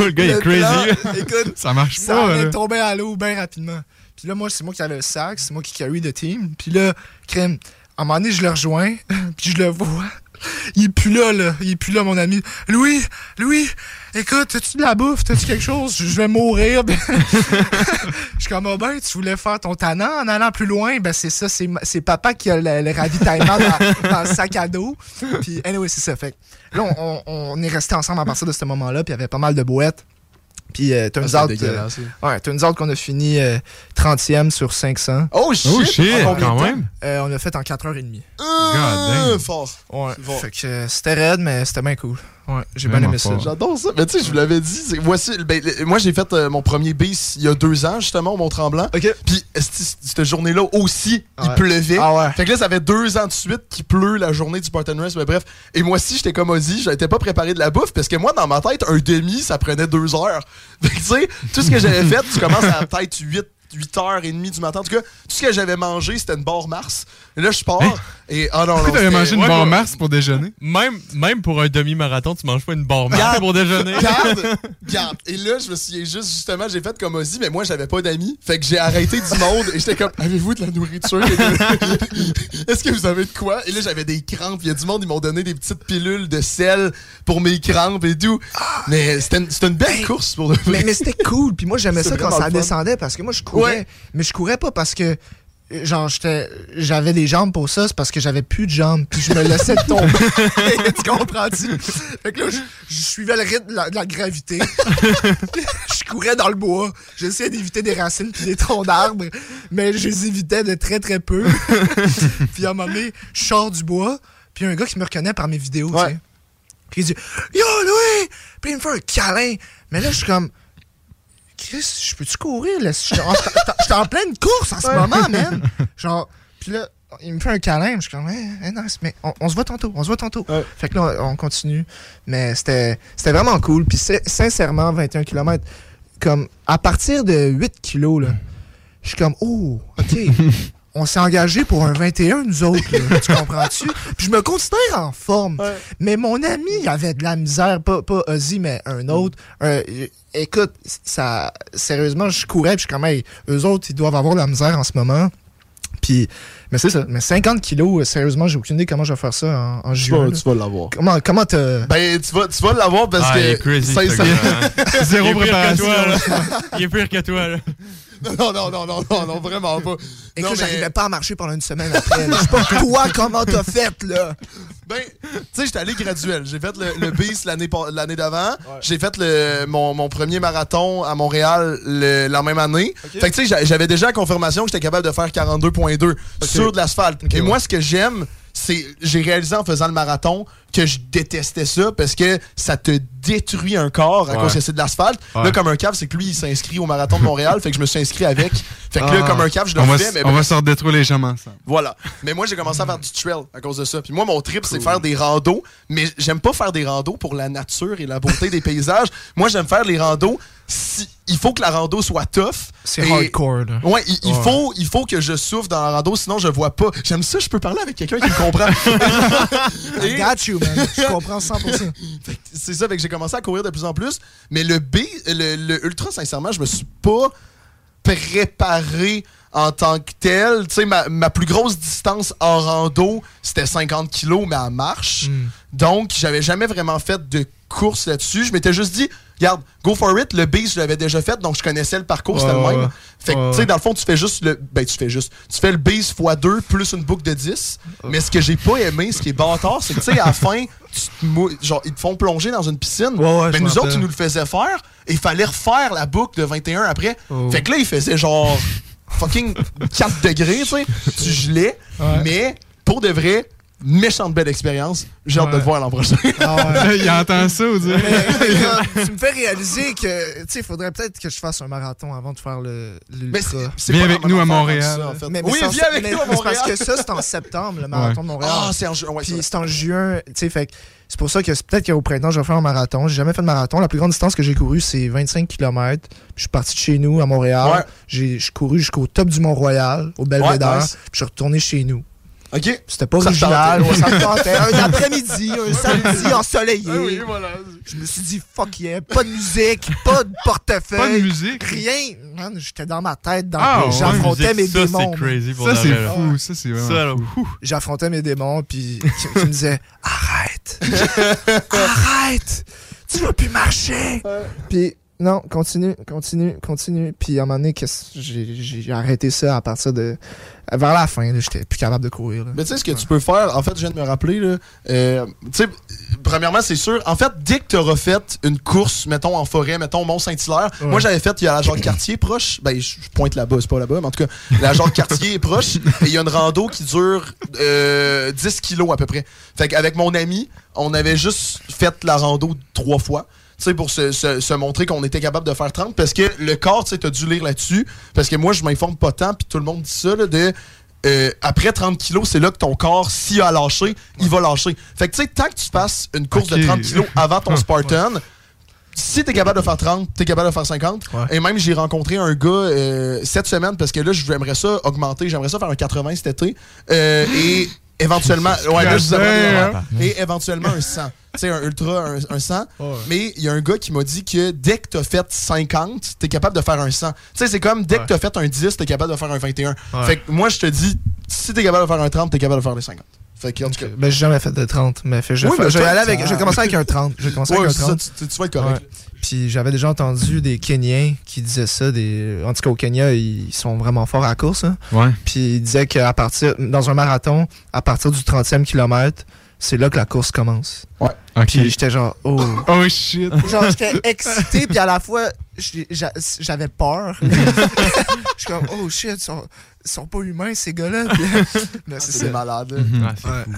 Le gars est Le crazy. plan, écoute, Ça marche ça pas, allait là. tomber à l'eau bien rapidement. Puis là, moi, c'est moi qui avais le sac, c'est moi qui carry the team. Puis là, crème, à un moment donné, je le rejoins, <laughs> puis je le vois. Il est plus là. Il est plus là, mon ami. Louis, Louis, écoute, as-tu de la bouffe? T'as-tu quelque chose? Je vais mourir. <laughs> je suis comme, oh ben, tu voulais faire ton tannant en allant plus loin? Ben, c'est ça, c'est papa qui a le, le ravitaillement <laughs> dans, le sac à dos. Puis, anyway, c'est ça. Fait là, on est restés ensemble à partir de ce moment-là, puis il y avait pas mal de boîtes. Puis, euh, turns Ah, out, euh, ouais, turns out qu'on a fini euh, 30e sur 500. Oh shit! Oh, shit, quand même? Euh, on a fait en 4h30. Euh, fort. Ouais. Fort. Fait que euh, c'était raide, mais c'était bien cool. Ouais, j'ai bien aimé ça. J'adore ça. Mais tu sais, je vous l'avais dit. c'est- Voici, ben, le- moi, j'ai fait euh, mon premier base il y a deux ans, justement, au Mont-Tremblant. Puis, esti, cette journée-là aussi, il Ouais. pleuvait. Ah ouais. Fait que là, ça fait deux ans de suite qu'il pleut la journée du Spartan Race. Mais bref. Et moi aussi, j'étais comme Ozzy. J'étais pas préparé de la bouffe parce que moi, dans ma tête, un demi, ça prenait deux heures. <laughs> Fait que tu sais, tout ce que j'avais fait, tu commences à peut-être 8 8h30 du matin. En tout cas, tout ce que j'avais mangé, c'était une barre Mars. Et là, je pars. Et, ah non, non. T'avais mangé une Ouais, barre ouais. Mars pour déjeuner? Même, même pour un demi-marathon, tu manges pas une barre Mars pour déjeuner. Garde, <laughs> garde. Et là, je me souviens juste, justement, j'ai fait comme Ozzy, mais moi, j'avais pas d'amis. Fait que j'ai arrêté du monde et j'étais comme, avez-vous de la nourriture? <laughs> Est-ce que vous avez de quoi? Et là, j'avais des crampes. Il y a du monde, ils m'ont donné des petites pilules de sel pour mes crampes et tout. Mais c'était une, c'était une belle course pour le Mais, mais c'était cool. Puis moi, j'aimais ça quand ça descendait parce que moi, je courais. Ouais. Mais je courais pas parce que. Genre, j'étais, j'avais des jambes pour ça, c'est parce que j'avais plus de jambes, puis je me laissais tomber. <laughs> <laughs> tu comprends-tu? Fait que là, je, je suivais le rythme de la, de la gravité. <laughs> je courais dans le bois. J'essayais d'éviter des racines puis des troncs d'arbres, mais je les évitais de très très peu. puis à un moment donné, je sors du bois, puis un gars qui me reconnaît par mes vidéos, tu sais. Puis il dit Yo, Louis! Puis il me fait un câlin. Mais là, je suis comme Chris, je peux-tu courir? là? J'étais en, pleine course en ce moment, man. Genre, puis là, il me fait un câlin. Je suis comme, hey, nice, mais on, on se voit tantôt, on se voit tantôt. Fait que là, on, on continue. Mais c'était vraiment cool. Puis sincèrement, 21 km, comme à partir de 8 kilos, là, je suis comme, oh, OK. <laughs> On s'est engagé pour un 21, nous autres. là. tu comprends-tu? Puis je me considère en forme. Mais mon ami il avait de la misère, pas, pas Ozzy, mais un autre. Euh, écoute, ça, sérieusement, je courais, puis je suis comme, hey, eux autres, ils doivent avoir de la misère en ce moment. Puis, mais c'est ça. Mais 50 kilos, euh, sérieusement, j'ai aucune idée comment je vais faire ça en, en Tu juin. tu vas l'avoir. Comment, comment t'as. Ben, tu vas, tu vas l'avoir parce Ah, que. il est crazy, ça- ce ça- gars, hein. <laughs> Zéro Il est pire que préparation. toi, là. Il est pire que toi, là. Non, non, non, non, non, non, vraiment pas. Et que mais- j'arrivais pas à marcher pendant une semaine après. là. Je sais pas <laughs> toi comment t'as fait, là. Ben, tu sais, j'étais allé graduel. J'ai fait le, le BIS l'année l'année d'avant. J'ai fait le, mon, mon premier marathon à Montréal le- la même année. Fait que tu sais, j'a- j'avais déjà la confirmation que j'étais capable de faire 42.2 sur de l'asphalte. Et moi, ce que j'aime, c'est j'ai réalisé en faisant le marathon que je détestais ça parce que ça te détruit un corps à Ouais. cause que c'est de l'asphalte. Ouais. Là, comme un cave, c'est que lui, il s'inscrit au marathon de Montréal. <laughs> fait que je me suis inscrit avec. Fait que là, Ah. comme un cave, je le on fais. Mais on bref. va se redétruire les jambes ensemble. Voilà. Mais moi, j'ai commencé à faire du trail à cause de ça. Puis moi, mon trip, c'est faire des randos. Mais j'aime pas faire des randos pour la nature et la beauté des paysages. <laughs> Moi, j'aime faire les randos. Si, il faut que la rando soit tough. C'est hardcore, là. Ouais, il, il Ouais. faut, il faut que je souffre dans la rando, sinon je vois pas. J'aime ça, je peux parler avec quelqu'un qui me comprend. <laughs> I got you, man. Je comprends 100%. <laughs> Fait que c'est ça, fait que j'ai commencé à courir de plus en plus. Mais le B, le, le ultra, sincèrement, je me suis pas préparé en tant que tel. Tu sais, ma, ma plus grosse distance en rando, c'était 50 kilos, mais en marche. Hmm. Donc, j'avais jamais vraiment fait de course là-dessus. Je m'étais juste dit, regarde, go for it. Le base, je l'avais déjà fait, donc je connaissais le parcours, Ouais, c'était le même. ouais. Fait que, Ouais, tu sais, dans le fond, tu fais juste le. Ben, tu fais juste. Tu fais le base x2 plus une boucle de 10. Mais ce que j'ai pas aimé, ce qui est bâtard, c'est que, tu sais, à la fin, tu te mou- genre, ils te font plonger dans une piscine. ouais, ben, nous autres, ils nous le faisaient faire. Et il fallait refaire la boucle de 21 après. Oh. Fait que là, il faisait genre fucking 4 degrés, tu sais. Tu gelais. Mais pour de vrai, méchante belle expérience. J'ai hâte de le voir l'an prochain. <laughs> il entend ça, vous dirait. Mais, euh, <laughs> tu me fais réaliser que, tu sais, il faudrait peut-être que je fasse un marathon avant de faire le Viens avec nous à Montréal. faire ça, en fait. Mais, mais Oui, viens avec mais- nous à c'est parce Montréal. que ça, c'est en septembre, le marathon de Montréal. Ah, c'est en juin. Puis c'est en juin, tu sais, fait c'est pour ça que c'est peut-être qu'au printemps, je vais faire un marathon. J'ai jamais fait de marathon. La plus grande distance que j'ai courue, c'est 25 km. Je suis parti de chez nous à Montréal. Ouais. J'ai j'ai couru jusqu'au top du Mont-Royal, au Belvédère. Ouais, nice. Puis je suis retourné chez nous. OK? C'était pas Ça original, tentait. ça <laughs> me tentait. Un après-midi, un samedi ensoleillé. Ah oui, voilà. Je me suis dit, fuck yeah, pas de musique, pas de portefeuille. Pas de musique? Rien. Man, j'étais dans ma tête. Dans Ah, ouais, J'affrontais mes musique, ça, démons. c'est crazy pour Ça, c'est fou. Ça, c'est vraiment. <laughs> J'affrontais mes démons, puis qui, qui me disaient, arrête. <laughs> arrête. Tu vas plus marcher. Puis non, continue, continue, continue. Puis à un moment donné, j'ai j'ai arrêté ça à partir de. Vers la fin, là, j'étais plus capable de courir. là. Mais tu sais, ce que tu peux faire, en fait, je viens de me rappeler, là, euh, tu sais, premièrement, c'est sûr, en fait, dès que tu auras fait une course, mettons, en forêt, mettons, Mont-Saint-Hilaire, Ouais. moi, j'avais fait, il y a la Jacques-Cartier proche, ben, je pointe là-bas, c'est pas là-bas, mais en tout cas, la Jacques-Cartier est proche, <laughs> et il y a une rando qui dure euh, 10 kilos à peu près. Fait qu'avec mon ami, on avait juste fait la rando trois fois. Tu sais, pour se, se- se montrer qu'on était capable de faire 30, parce que le corps, tu sais, t'as dû lire là-dessus, parce que moi, je m'informe pas tant, puis tout le monde dit ça, là, de euh, après 30 kilos, c'est là que ton corps, s'il a lâché, il va lâcher. Fait que tu sais, tant que tu fasses une course de 30 kilos avant ton <laughs> Spartan, si t'es capable de faire 30, t'es capable de faire 50. Et même, j'ai rencontré un gars euh, cette semaine parce que là, j'aimerais ça augmenter. J'aimerais ça faire un 80 cet été. Euh, et éventuellement. Ouais, là, je vous apprends, ouais. Et éventuellement un 100. Tu sais, un ultra, un, un 100. Mais il y a un gars qui m'a dit que dès que t'as fait 50, t'es capable de faire un 100. Tu sais, c'est comme dès que t'as fait un 10, t'es capable de faire un 21. Ouais. Fait que moi, je te dis, si t'es capable de faire un 30, t'es capable de faire les 50. Fait que, en tout cas. Ben, j'ai jamais fait de 30, mais fait, je, Oui, mais je vais aller avec, je vais commencer avec un 30. Je vais commencer Ouais, avec un c'est ça, 30. tu- tu vas être correct. Puis j'avais déjà entendu des Kenyans qui disaient ça. Des... En tout cas, au Kenya, ils sont vraiment forts à la course. hein. Ouais. Puis ils disaient qu'à partir, dans un marathon, à partir du 30e kilomètre, c'est là que la course commence. Ouais. Ok. Puis j'étais genre, oh. <laughs> Oh shit. Genre, j'étais excité, puis à la fois, j'avais peur. <laughs> Je suis comme, oh shit, ils sont, ils sont pas humains, ces gars-là. <laughs> Mais c'est. Mhm. Ah, c'est Ouais. fou.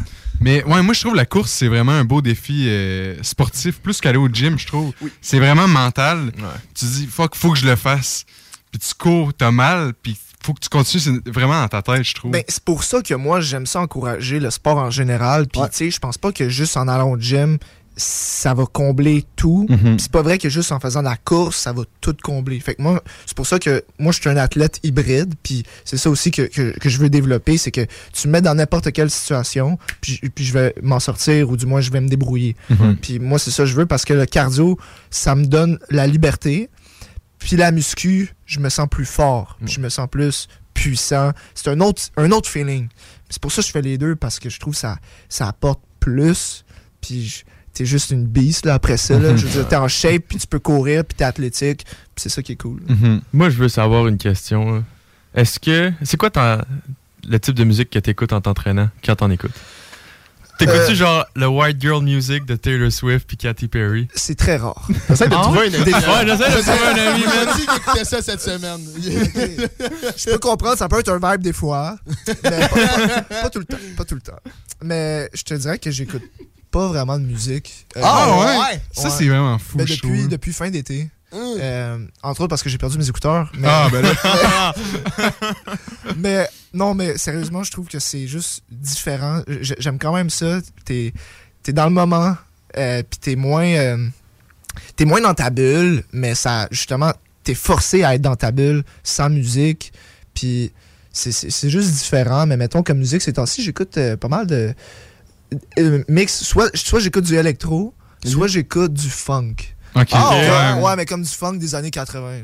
Mais ouais, moi je trouve la course c'est vraiment un beau défi euh, sportif plus qu'aller au gym, je trouve. C'est vraiment mental. Tu dis fuck, faut que je le fasse. Puis tu cours, t'as mal, puis faut que tu continues, c'est vraiment dans ta tête, je trouve. Ben, c'est pour ça que moi, j'aime ça encourager le sport en général. Puis, tu sais, je pense pas que juste en allant au gym, ça va combler tout. Puis C'est pas vrai que juste en faisant de la course, ça va tout combler. Fait que moi, c'est pour ça que moi, je suis un athlète hybride. Puis c'est ça aussi que, que, que je veux développer, c'est que tu me mets dans n'importe quelle situation, puis, puis je vais m'en sortir ou du moins je vais me débrouiller. Mhm. Puis moi, c'est ça que je veux parce que le cardio, ça me donne la liberté. Puis la muscu, je me sens plus fort, puis je me sens plus puissant. C'est un autre, un autre feeling. C'est pour ça que je fais les deux, parce que je trouve que ça, ça apporte plus. Puis t'es juste une beast là, après ça. Là. Mhm. Je veux dire, t'es en shape, puis tu peux courir, puis t'es athlétique. C'est ça qui est cool. Mhm. Moi, je veux savoir une question. Est-ce que. C'est quoi ton- le type de musique que t'écoutes en t'entraînant quand t'en écoutes? T'écoutes-tu Euh, genre le White Girl Music de Taylor Swift puis Katy Perry? C'est très rare. <laughs> Essaye de Ah trouver un ami. <laughs> Ouais, j'essaie de trouver un ami, Il man. m'a dit qu'il écoutait ça cette semaine. Je peux comprendre, ça peut être un vibe des fois. Mais pas, pas- pas tout le temps. Pas tout le temps. Mais je te dirais que j'écoute pas vraiment de musique. Euh, Ah ouais? Ça, c'est vraiment fou, depuis, trouve. depuis fin d'été. Euh, entre autres parce que j'ai perdu mes écouteurs. Mais... Ah, ben là. <laughs> mais non, mais sérieusement, je trouve que c'est juste différent. J'aime quand même ça. T'es es dans le moment, euh, puis t'es moins, euh, t'es moins dans ta bulle, mais ça, justement, t'es forcé à être dans ta bulle sans musique, puis c'est- c'est c'est juste différent. Mais mettons comme musique, ces temps-ci, j'écoute euh, pas mal de euh, mix. Soit, soit j'écoute du électro, soit j'écoute du funk. Ok. Ah, Ouais. mais comme du funk des années 80. là.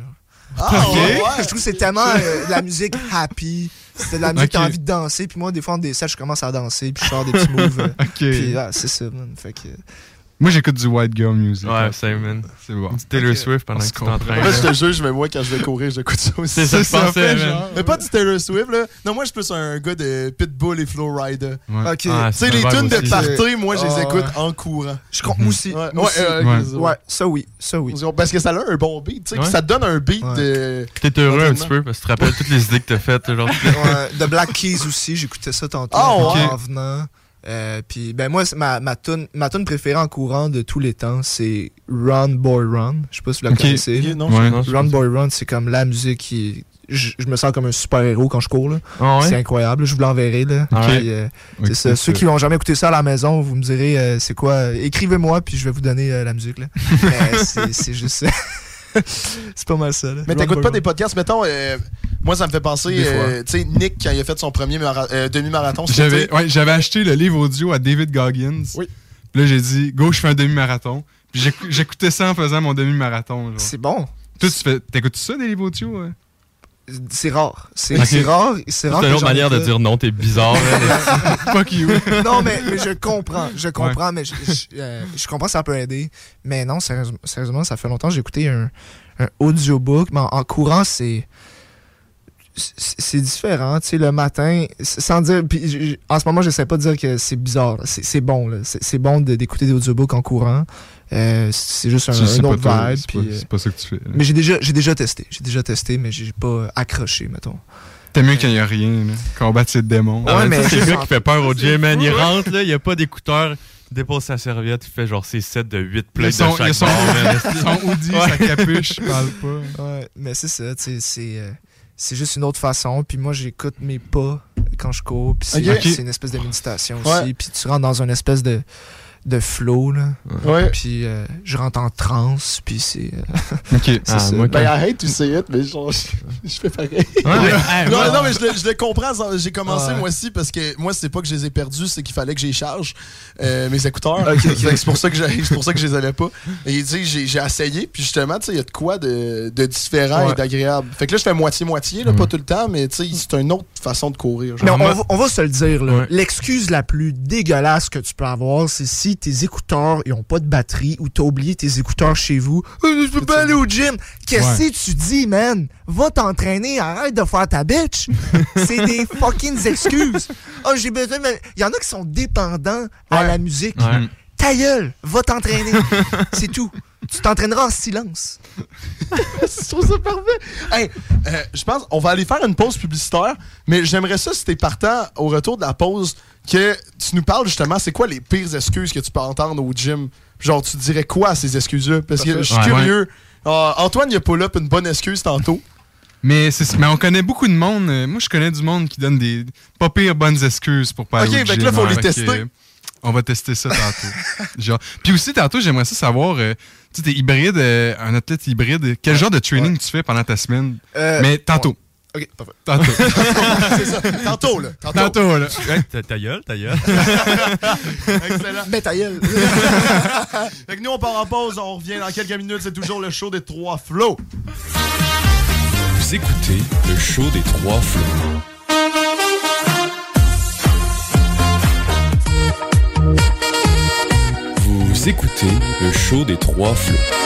Ah, ouais. Je trouve que c'est tellement euh, de la musique happy. C'est de la musique qui a Ok. envie de danser. Puis moi, des fois, en des sets, je commence à danser. Puis je sors des petits <laughs> moves. euh, Ok. Puis ah, c'est ça, man. Fait que. Moi, j'écoute du white girl music. Ouais, same, man. C'est bon. Du Taylor Swift pendant On que tu t'entraînes. fait, je te jure, je vais moi quand je vais courir, j'écoute ça aussi. C'est ça que je pensais, man. Mais pas du Taylor Swift, là. Non, moi, je suis plus un gars de Pitbull et Flow Rider. Ouais. Ok. Ah, Tu sais, les tunes de party, moi, je les Ah, écoute en courant. Je compte moi aussi. Ouais, Moi euh, ça oui. Ça oui. Parce que ça a un bon beat, tu sais, ça te donne un beat de. T'es heureux un petit peu parce que tu te rappelles toutes les idées que t'as faites. Genre, Ouais, de Black Keys aussi, j'écoutais ça tantôt Ah, en venant. Euh, puis ben moi ma ma tune ma tune préférée en courant de tous les temps c'est Run Boy Run. Je sais pas si vous la Ok. connaissez. Non, Ouais. Non, Run Boy Run c'est comme la musique qui je, je me sens comme un super héros quand je cours là. Ah ouais? c'est incroyable je vous l'enverrai là. Puis, euh, c'est ça. Ceux qui n'ont jamais écouté ça à la maison vous me direz euh, c'est quoi? Écrivez-moi puis je vais vous donner euh, la musique là. <laughs> C'est c'est juste ça c'est pas mal ça là. Mais t'écoutes pas des podcasts, mettons. euh, moi, ça me fait penser, euh, tu sais, Nick, quand il a fait son premier mara- euh, demi-marathon, J'avais été. ouais, j'avais acheté le livre audio à David Goggins. Oui. Puis là, j'ai dit, go, je fais un demi-marathon. Puis j'écou- j'écoutais ça en faisant mon demi-marathon. c'est bon Toi, tu fais, t'écoutes ça, des livres audio? ouais? C'est rare c'est rare c'est une autre manière de dire non, t'es bizarre. là. <laughs> Fuck you. non, mais, mais je comprends. Je comprends, mais je, je, euh, je comprends que ça peut aider. Mais non, sérieusement, sérieusement ça fait longtemps que j'ai écouté un, un audiobook. Mais en, en courant, c'est. c'est- différent, tu sais, le matin, sans dire. Puis, en ce moment, j'essaie pas de dire que c'est bizarre. C'est bon, là. C'est bon de- d'écouter des audiobooks en courant. Euh, c'est juste un, un autre vibe. c'est pas- euh, pas ça que tu fais. là. mais j'ai déjà, j'ai déjà testé. J'ai déjà testé, mais j'ai pas accroché, mettons. T'aimes mieux qu'il n'y a rien, là. Combattre ses démons. Ah, Ouais, mais c'est le gars qui fait peur au gym, man. Il fou, rentre, là, il a pas d'écouteurs, il dépose sa serviette, il fait genre ses sets de 8 Il y a plates son, de chaque son, <laughs> son hoodie, sa capuche, il parle pas. Ouais, mais c'est ça, tu sais, c'est euh, c'est juste une autre façon. Puis moi, j'écoute mes pas quand je cours. Puis c'est une espèce de méditation aussi. Ouais. Puis tu rentres dans une espèce de, de flow, là. Ouais. Puis euh, je rentre en transe, puis c'est... euh, <laughs> Ok. c'est Ah, ça. moi, Ben, I hate to say it, mais genre, je, je fais pareil. <laughs> non, non, mais je le, je le comprends. J'ai commencé Ouais. moi aussi parce que moi, c'est pas que je les ai perdus, c'est qu'il fallait que j'y charge euh, mes écouteurs. C'est pour ça que j'ai- c'est pour ça que je les avais pas. Et tu sais, j'ai j'ai essayé, puis justement, tu sais, il y a de quoi de, de différent Ouais. et d'agréable. Fait que là, je fais moitié-moitié, là, pas tout le temps, mais tu sais, c'est une autre façon de courir. genre. Mais on, va, on va se le dire, là. Ouais. L'excuse la plus dégueulasse que tu peux avoir, c'est si tes écouteurs ils ont pas de batterie ou t'as oublié tes écouteurs chez vous. Euh, je peux pas aller au gym. Qu'est-ce que tu dis, man? Va t'entraîner, arrête de faire ta bitch. <laughs> c'est des fucking excuses. Oh, j'ai besoin. Il y en a qui sont dépendants à la musique. Ouais. Ta gueule, va t'entraîner. <laughs> c'est tout. Tu t'entraîneras en silence. <laughs> je trouve ça parfait. Hey, euh, je pense on va aller faire une pause publicitaire, mais j'aimerais ça si t'es partant au retour de la pause que tu nous parles justement c'est quoi les pires excuses que tu peux entendre au gym? Genre tu dirais quoi à ces excuses-là? Parce que je suis Ouais. curieux. Ah, Antoine il a pull up une bonne excuse tantôt. Mais, c'est- mais on connaît beaucoup de monde. Moi, je connais du monde qui donne des pas pires bonnes excuses pour pas aller Ok, fait là, faut les que, tester. on va tester ça tantôt. <laughs> Genre. Puis aussi, tantôt, j'aimerais ça savoir, euh, tu sais, t'es hybride, euh, un athlète hybride, quel genre de training tu fais pendant ta semaine? Euh, mais tantôt. Ok, parfait. Tantôt. <laughs> c'est ça. Tantôt là. Tantôt. tantôt, là. Ouais, ta, ta gueule, ta gueule. <laughs> Excellent. Mais ta gueule. <laughs> fait que nous on part en pause, on revient dans quelques minutes, c'est toujours le show des trois flots. Vous écoutez le show des trois flots. Vous écoutez le show des trois flots.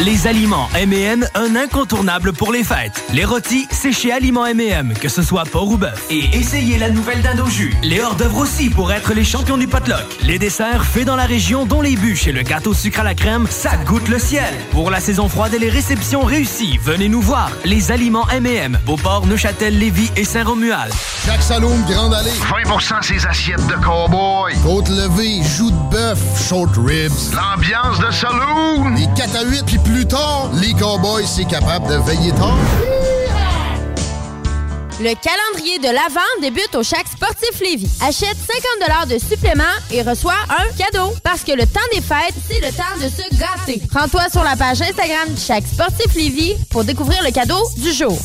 Les aliments M&M, un incontournable pour les fêtes. Les rôtis, c'est chez Aliments M&M, que ce soit porc ou bœuf. Et essayez la nouvelle dinde au jus. Les hors-d'œuvre aussi pour être les champions du potluck. Les desserts faits dans la région, dont les bûches et le gâteau sucre à la crème, ça goûte le ciel. Pour la saison froide et les réceptions réussies, venez nous voir. Les aliments M&M, Beauport, Neuchâtel, Lévis et Saint-Romuald. Jacques Saloum, Grande Allée. 20% ses assiettes de cowboy. Côte levée, joues de bœuf, short ribs. L'ambiance de saloon. Les 4 à 8, puis plus tard, les cowboys, c'est capable de veiller tard. Le calendrier de l'Avent débute au Chac Sportif Lévis. Achète 50 de supplément et reçois un cadeau. Parce que le temps des fêtes, c'est le temps de se gâter. Rends-toi sur la page Instagram du Chac Sportif Lévis pour découvrir le cadeau du jour.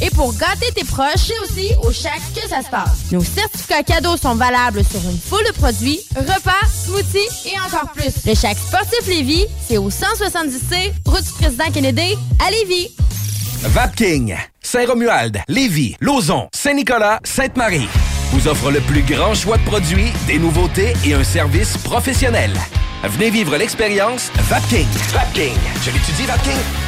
Et pour gâter tes proches, c'est aussi au Chac que ça se passe? Nos certificats cadeaux sont valables sur une foule de produits, repas, smoothies et encore plus. Le Chac Sportif Lévis, c'est au 170C, route du président Kennedy, à Lévis. Vapking, Saint-Romuald, Lévis, Lauson, Saint-Nicolas, Sainte-Marie vous offre le plus grand choix de produits, des nouveautés et un service professionnel. Venez vivre l'expérience Vapking. Vapking. Je l'étudie, Vapking.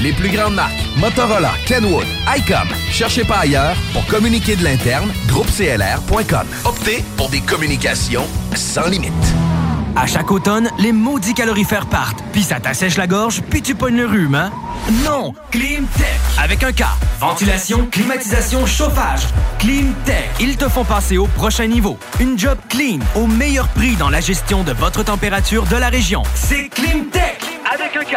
Les plus grandes marques, Motorola, Kenwood, ICOM. Cherchez pas ailleurs pour communiquer de l'interne, groupeclr.com. Optez pour des communications sans limite. À chaque automne, les maudits calorifères partent, puis ça t'assèche la gorge, puis tu pognes le rhume, hein? Non! Climtech! Avec un K. Ventilation, climatisation, chauffage. Climtech. Ils te font passer au prochain niveau. Une job clean, au meilleur prix dans la gestion de votre température de la région. C'est Climtech! Avec un K.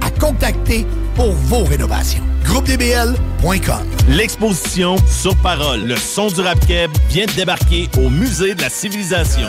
à contacter pour vos rénovations. GroupeDBL.com L'exposition Sur Parole, le son du rap keb vient de débarquer au Musée de la Civilisation.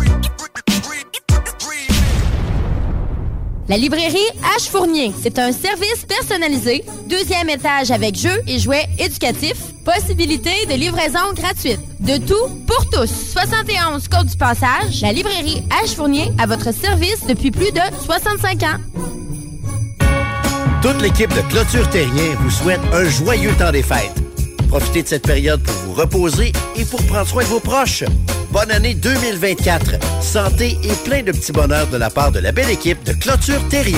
La librairie H Fournier, c'est un service personnalisé, deuxième étage avec jeux et jouets éducatifs, possibilité de livraison gratuite. De tout pour tous. 71 Côte du Passage, la librairie H Fournier à votre service depuis plus de 65 ans. Toute l'équipe de Clôture Terrien vous souhaite un joyeux temps des fêtes. Profitez de cette période pour vous reposer et pour prendre soin de vos proches. Bonne année 2024. Santé et plein de petits bonheurs de la part de la belle équipe de Clôture Terrien.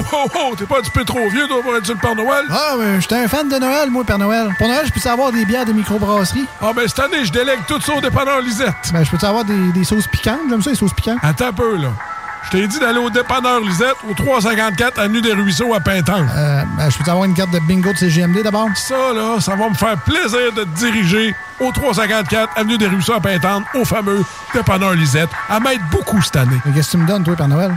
Ho, ho, ho! T'es pas un petit peu trop vieux, toi, pour être sur le Père Noël? Ah, mais j'étais un fan de Noël, moi, Père Noël. Pour Noël, je peux avoir des bières de microbrasserie? Ah, ben cette année, je délègue tout ça au dépanneur Lisette. Ben, je peux avoir des, des sauces piquantes? J'aime ça, les sauces piquantes. Attends un peu, là. Je t'ai dit d'aller au dépanneur Lisette, au 354 Avenue des Ruisseaux à Pintan. Euh, ben, je peux avoir une carte de bingo de CGMD d'abord? Ça, là, ça va me faire plaisir de te diriger au 354 Avenue des Ruisseaux à Pintan, au fameux dépanneur Lisette, à m'aide beaucoup cette année. Mais qu'est-ce que tu me donnes, toi, Père Noël?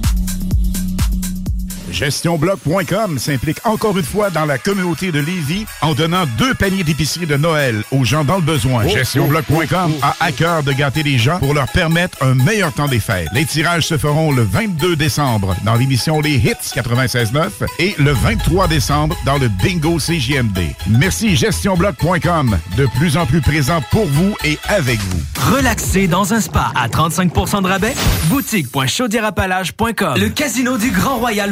GestionBloc.com s'implique encore une fois dans la communauté de Lévis en donnant deux paniers d'épicerie de Noël aux gens dans le besoin. Oh, GestionBloc.com a à cœur de gâter les gens pour leur permettre un meilleur temps des fêtes. Les tirages se feront le 22 décembre dans l'émission Les Hits 96.9 et le 23 décembre dans le Bingo CJMD. Merci GestionBloc.com, de plus en plus présent pour vous et avec vous. Relaxer dans un spa à 35% de rabais? Boutique.chaudierapalage.com Le casino du Grand Royal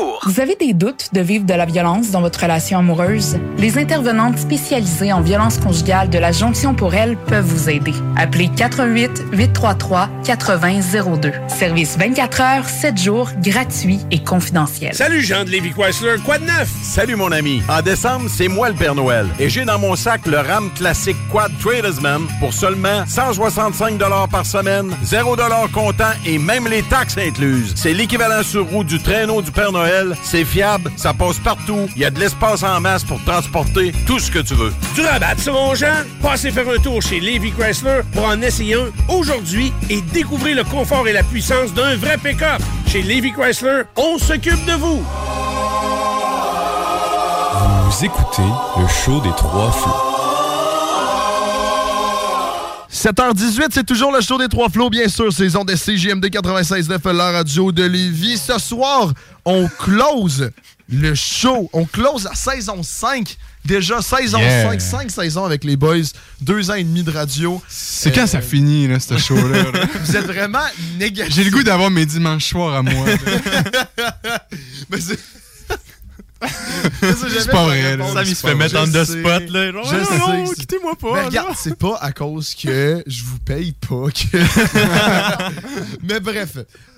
Vous avez des doutes de vivre de la violence dans votre relation amoureuse? Les intervenantes spécialisées en violence conjugale de la Jonction pour elle peuvent vous aider. Appelez 88 833 8002. Service 24 heures, 7 jours, gratuit et confidentiel. Salut Jean de Lévi Chrysler, quoi de neuf? Salut mon ami. En décembre, c'est moi le Père Noël. Et j'ai dans mon sac le RAM classique Quad Tradesman pour seulement 165 par semaine, 0 comptant et même les taxes incluses. C'est l'équivalent sur roue du traîneau du Père Noël. C'est fiable, ça passe partout. Il y a de l'espace en masse pour transporter tout ce que tu veux. Du rabat sur mon Jean? Passez faire un tour chez Lévi Chrysler pour en essayer un aujourd'hui et découvrir le confort et la puissance d'un vrai pick-up. Chez Lévi Chrysler, on s'occupe de vous. Vous écoutez le show des trois flots. 7h18, c'est toujours le show des trois flots, bien sûr, saison de CGMD 96.9, la radio de Lévis. Ce soir, on close le show. On close la saison 5. Déjà, saison Yeah. 5, 5 saisons avec les boys, deux ans et demi de radio. C'est quand ça finit, là, ce show-là? là? <laughs> Vous êtes vraiment négatif. J'ai le goût d'avoir mes dimanches soirs à moi. <laughs> Mais c'est... C'est pas vrai, là. Sam, il se fait mettre on the spot, là. Je Non, sais. non, quittez-moi pas, Mais regarde, c'est pas à cause que je vous paye pas que. <laughs> Mais bref,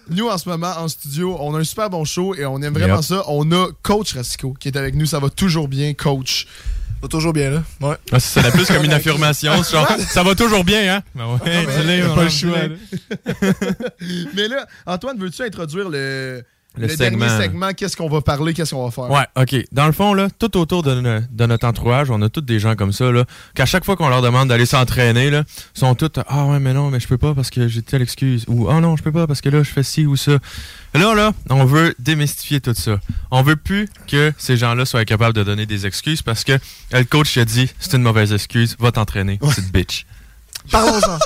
nous en ce moment en studio, on a un super bon show et on aime vraiment Yep. ça. On a Coach Rasico qui est avec nous. Ça va toujours bien, Coach. Ça va toujours bien, là. Ouais. Ah, ça sonne plus comme une <laughs> affirmation. Genre, ça va toujours bien, hein? Ben ouais, Ah, ben, pas le choix, là. <laughs> Mais là, Antoine, veux-tu introduire le, Le le segment. dernier segment? Qu'est-ce qu'on va parler? Qu'est-ce qu'on va faire? Ouais, OK. Dans le fond, là, tout autour de notre entourage, on a tous des gens comme ça, là, qu'à chaque fois qu'on leur demande d'aller s'entraîner, là, sont tous Ah ouais, mais non, mais je peux pas parce que j'ai telle excuse. Ou Ah non, je peux pas parce que là, je fais ci ou ça. Là, là, on veut démystifier tout ça. On veut plus que ces gens-là soient capables de donner des excuses parce que euh, le coach a dit c'est une mauvaise excuse, va t'entraîner, petite bitch. Parlons-en.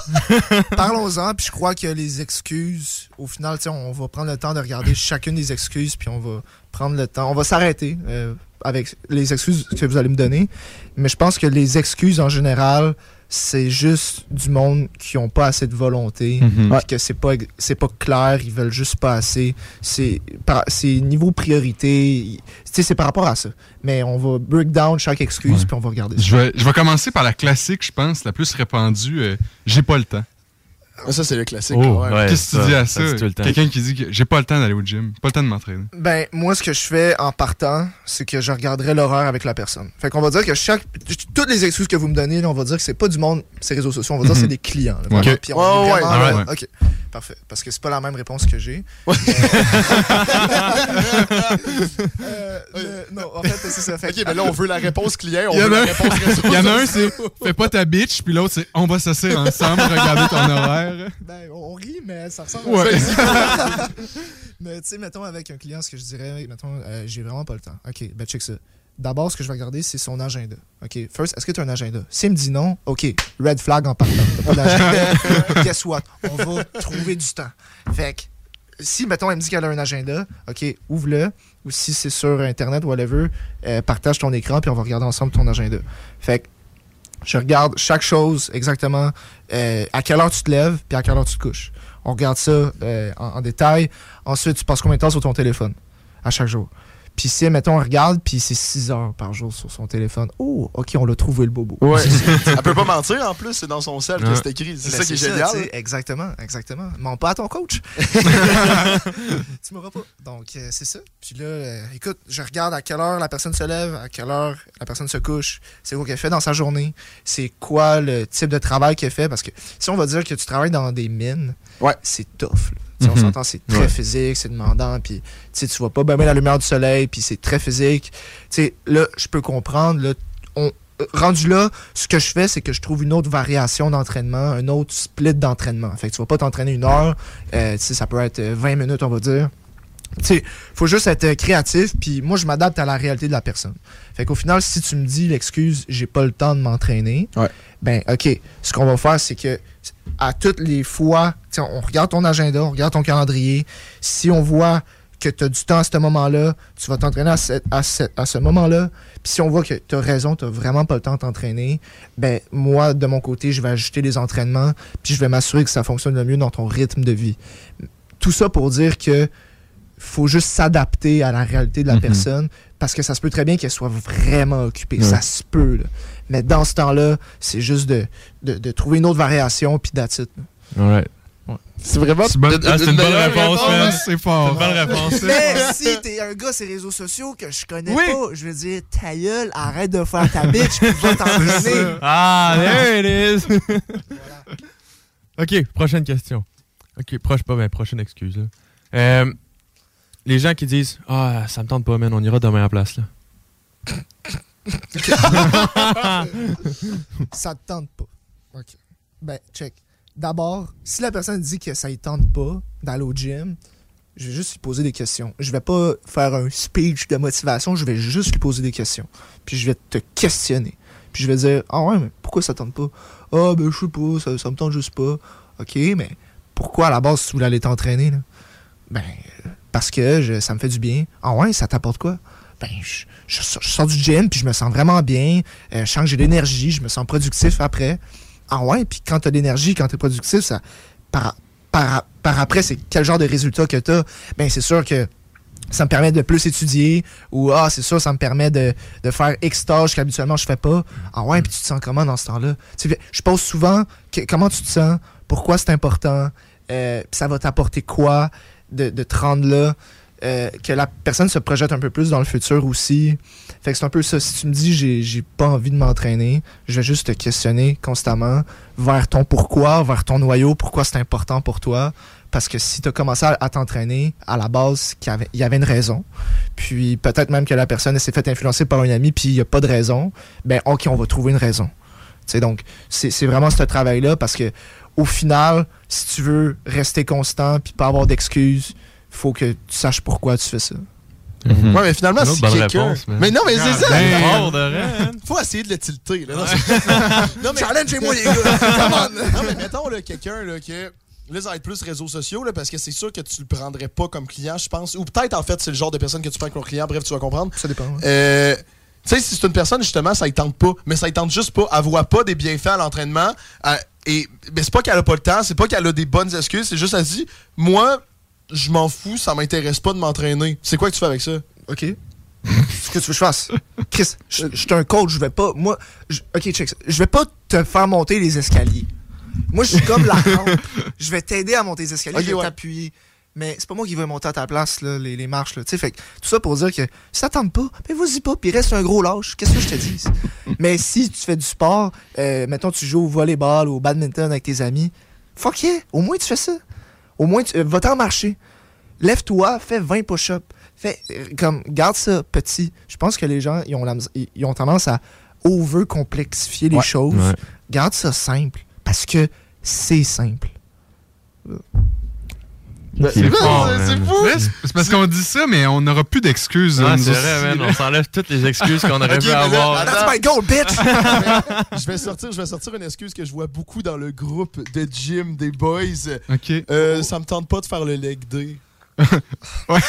<laughs> Parlons-en, puis je crois que les excuses, au final, on va prendre le temps de regarder chacune des excuses, puis on va prendre le temps. On va s'arrêter euh, avec les excuses que vous allez me donner. Mais je pense que les excuses en général, c'est juste du monde qui ont pas assez de volonté, Mhm. que c'est pas c'est pas clair, ils veulent juste pas assez. C'est niveau priorité, c'est par rapport à ça. Mais on va break down chaque excuse, puis on va regarder ça. Je vais, je vais commencer par la classique, je pense, la plus répandue. euh, j'ai pas le temps. Ça, c'est le classique. Oh, ouais. Qu'est-ce que tu dis à ça? ça? dit tout le temps. Quelqu'un qui dit que j'ai pas le temps d'aller au gym, pas le temps de m'entraîner. Ben, moi, ce que je fais en partant, c'est que je regarderai l'horaire avec la personne. Fait qu'on va dire que chaque. Toutes les excuses que vous me donnez, là, on va dire que c'est pas du monde, ces réseaux sociaux. On va dire que c'est des clients. là, Ouais. vraiment. Ok. Puis on Ouais, est ouais, vraiment ouais. là- Ouais. Ok. Parfait. Parce que c'est pas la même réponse que j'ai. Euh, le- non, en fait, c'est ça. Fait Ok, mais là, on veut la réponse client, on Il y en veut a la un, réponse réseau il y en a un, social. c'est fais pas ta bitch, puis l'autre, c'est on va s'asseoir ensemble, regarder ton horaire. Ben, on rit, mais ça ressemble Ouais. à ça. <laughs> mais tu sais, mettons, avec un client, ce que je dirais, mettons, euh, j'ai vraiment pas le temps. OK, ben check ça. D'abord, ce que je vais regarder, c'est son agenda. OK, first, est-ce que tu as un agenda? S'il me dit non, OK, red flag en partant. T'as pas d'agenda. <laughs> Guess what? On va trouver du temps. Fait que si, mettons, elle me dit qu'elle a un agenda, OK, ouvre-le. Ou si c'est sur Internet, whatever, euh, partage ton écran, puis on va regarder ensemble ton agenda. Fait que je regarde chaque chose exactement, euh, à quelle heure tu te lèves, puis à quelle heure tu te couches. On regarde ça euh, en, en détail. Ensuite, tu passes combien de temps sur ton téléphone à chaque jour? Puis si, mettons, on regarde, puis c'est 6 heures par jour sur son téléphone. Oh, OK, on l'a trouvé le bobo. Ouais. <laughs> Elle peut pas mentir en plus, c'est dans son sel que c'est écrit. C'est Ben, ça qui est c'est génial. sais, exactement, exactement. Mens pas à ton coach. <laughs> <laughs> tu m'auras pas. Donc, euh, c'est ça. Puis là, euh, écoute, je regarde à quelle heure la personne se lève, à quelle heure la personne se couche, c'est quoi qu'elle fait dans sa journée, c'est quoi le type de travail qu'elle fait. Parce que si on va dire que tu travailles dans des mines, c'est tough. là. Sais, On Mhm. s'entend, c'est très Ouais. physique, c'est demandant, puis tu vois pas bien la lumière du soleil, puis c'est très physique. Là, je peux comprendre, là, on, euh, rendu là, ce que je fais, c'est que je trouve une autre variation d'entraînement, un autre split d'entraînement. Fait que tu vas pas t'entraîner une heure, euh, ça peut être euh, 20 minutes, on va dire. Sais, faut juste être euh, créatif, puis moi, je m'adapte à la réalité de la personne. Fait qu'au final, si tu me dis l'excuse, j'ai pas le temps de m'entraîner, ben, OK, ce qu'on va faire, c'est que à toutes les fois, on regarde ton agenda, on regarde ton calendrier. Si on voit que tu as du temps à ce moment-là, tu vas t'entraîner à, ce- à ce- à ce moment-là. Puis si on voit que tu as raison, tu vraiment pas le temps de t'entraîner, ben moi, de mon côté, je vais ajuster les entraînements, puis je vais m'assurer que ça fonctionne le mieux dans ton rythme de vie. Tout ça pour dire que faut juste s'adapter à la réalité de la Mhm. personne parce que ça se peut très bien qu'elle soit vraiment occupée. Ça se peut. là. Mais dans ce temps-là, c'est juste de, de, de trouver une autre variation puis. Alright. C'est vraiment C'est ah, une bonne réponse, réponse. man. C'est fort. Une bonne <laughs> réponse. Mais si t'es un gars sur les réseaux sociaux que je connais Oui. pas, je veux dire, ta gueule, arrête de faire ta bitch puis va t'entraîner. <laughs> Ah, there it is! <laughs> ok, prochaine question. Ok, proche pas, mais prochaine excuse. là. Euh, les gens qui disent Ah, ça me tente pas, man, on ira demain à la place. Là. <laughs> ça te tente pas. OK. Ben, check. D'abord, si la personne dit que ça ne tente pas d'aller au gym, je vais juste lui poser des questions. Je vais pas faire un speech de motivation, je vais juste lui poser des questions. Puis je vais te questionner. Puis je vais dire Ah ouais, mais pourquoi ça tente pas Ah, ben je sais pas, ça, ça me tente juste pas. OK, mais pourquoi à la base tu voulais aller t'entraîner? Ben, parce que je- ça me fait du bien. Ah ouais, ça t'apporte quoi? Ben, je, je sors- du gym, puis je me sens vraiment bien. Euh, je sens que j'ai de l'énergie, je me sens productif après. Ah ouais, puis quand t'as de l'énergie, quand t'es productif, ça, par, par, par après, c'est quel genre de résultat que t'as? Ben, c'est sûr que ça me permet de plus étudier, ou ah, c'est sûr, ça me permet de, de faire X tâches qu'habituellement je fais pas. Ah ouais, puis tu te sens comment dans ce temps-là? Je pose souvent que- comment tu te sens, pourquoi c'est important, euh, ça va t'apporter quoi de, de te rendre là, euh, que la personne se projette un peu plus dans le futur aussi. Fait que c'est un peu ça. Si tu me dis j'ai, pas envie de m'entraîner, je vais juste te questionner constamment vers ton pourquoi, vers ton noyau, pourquoi c'est important pour toi. Parce que si tu as commencé à, t'entraîner, à la base, il y avait une raison. Puis peut-être même que la personne s'est fait influencer par un ami, puis il n'y a pas de raison. Ben, OK, on va trouver une raison. Donc, c'est c'est vraiment ce travail-là parce que au final, si tu veux rester constant puis pas avoir d'excuses, faut que tu saches pourquoi tu fais ça. Ouais, mais finalement, bonne quelqu'un. réponse, man. mais non, mais c'est ça! ben. Faut essayer de le tilter, là. Non, c'est- non, mais... <laughs> Challengez-moi, les gars! <laughs> Come on! non, mais mettons, là, quelqu'un, là, que. Là, ça va être plus réseaux sociaux, là, parce que c'est sûr que tu le prendrais pas comme client, je pense. Ou peut-être, en fait, c'est le genre de personne que tu prends comme client. Bref, tu vas comprendre. Ça dépend. ouais. Euh, tu sais, si c'est une personne, justement, ça ne tente pas. Mais ça ne tente juste pas. Elle voit pas des bienfaits à l'entraînement. Elle- et mais c'est pas qu'elle a pas le temps, c'est pas qu'elle a des bonnes excuses. C'est juste, elle se dit, moi, je m'en fous, ça m'intéresse pas de m'entraîner. C'est quoi que tu fais avec ça? OK. <laughs> Ce que tu veux que je fasse? Chris, je je suis un coach, je vais pas. Moi, je- OK, check ça. Je vais pas te faire monter les escaliers. Moi, je suis comme la rampe. <laughs> Je vais t'aider à monter les escaliers, Ok, je vais ouais. t'appuyer. Mais c'est pas moi qui vais monter à ta place, là, les, les marches. Là. Fait tout ça pour dire que si ça tente pas, ben vas-y pas, puis reste un gros lâche. Qu'est-ce que je te dis? <laughs> Mais si tu fais du sport, euh, mettons tu joues au volleyball ou au badminton avec tes amis, fuck yeah, au moins tu fais ça. Au moins, tu, euh, va-t'en marcher. Lève-toi, fais 20 push-ups. Fais, euh, comme, garde ça petit. Je pense que les gens, ils ont, la mis- ils- ils ont tendance à over-complexifier les Ouais. choses. Ouais. Garde ça simple. Parce que c'est simple. Est c'est fou! C'est parce qu'on dit ça, mais on n'aura plus d'excuses. Ah, c'est vrai, man. On s'enlève toutes les excuses qu'on aurait pu avoir. That's my goal, bitch! <laughs> je vais sortir, je vais sortir une excuse que je vois beaucoup dans le groupe de gym des boys. OK. Euh, ça me tente pas de faire le leg day. <laughs> ok,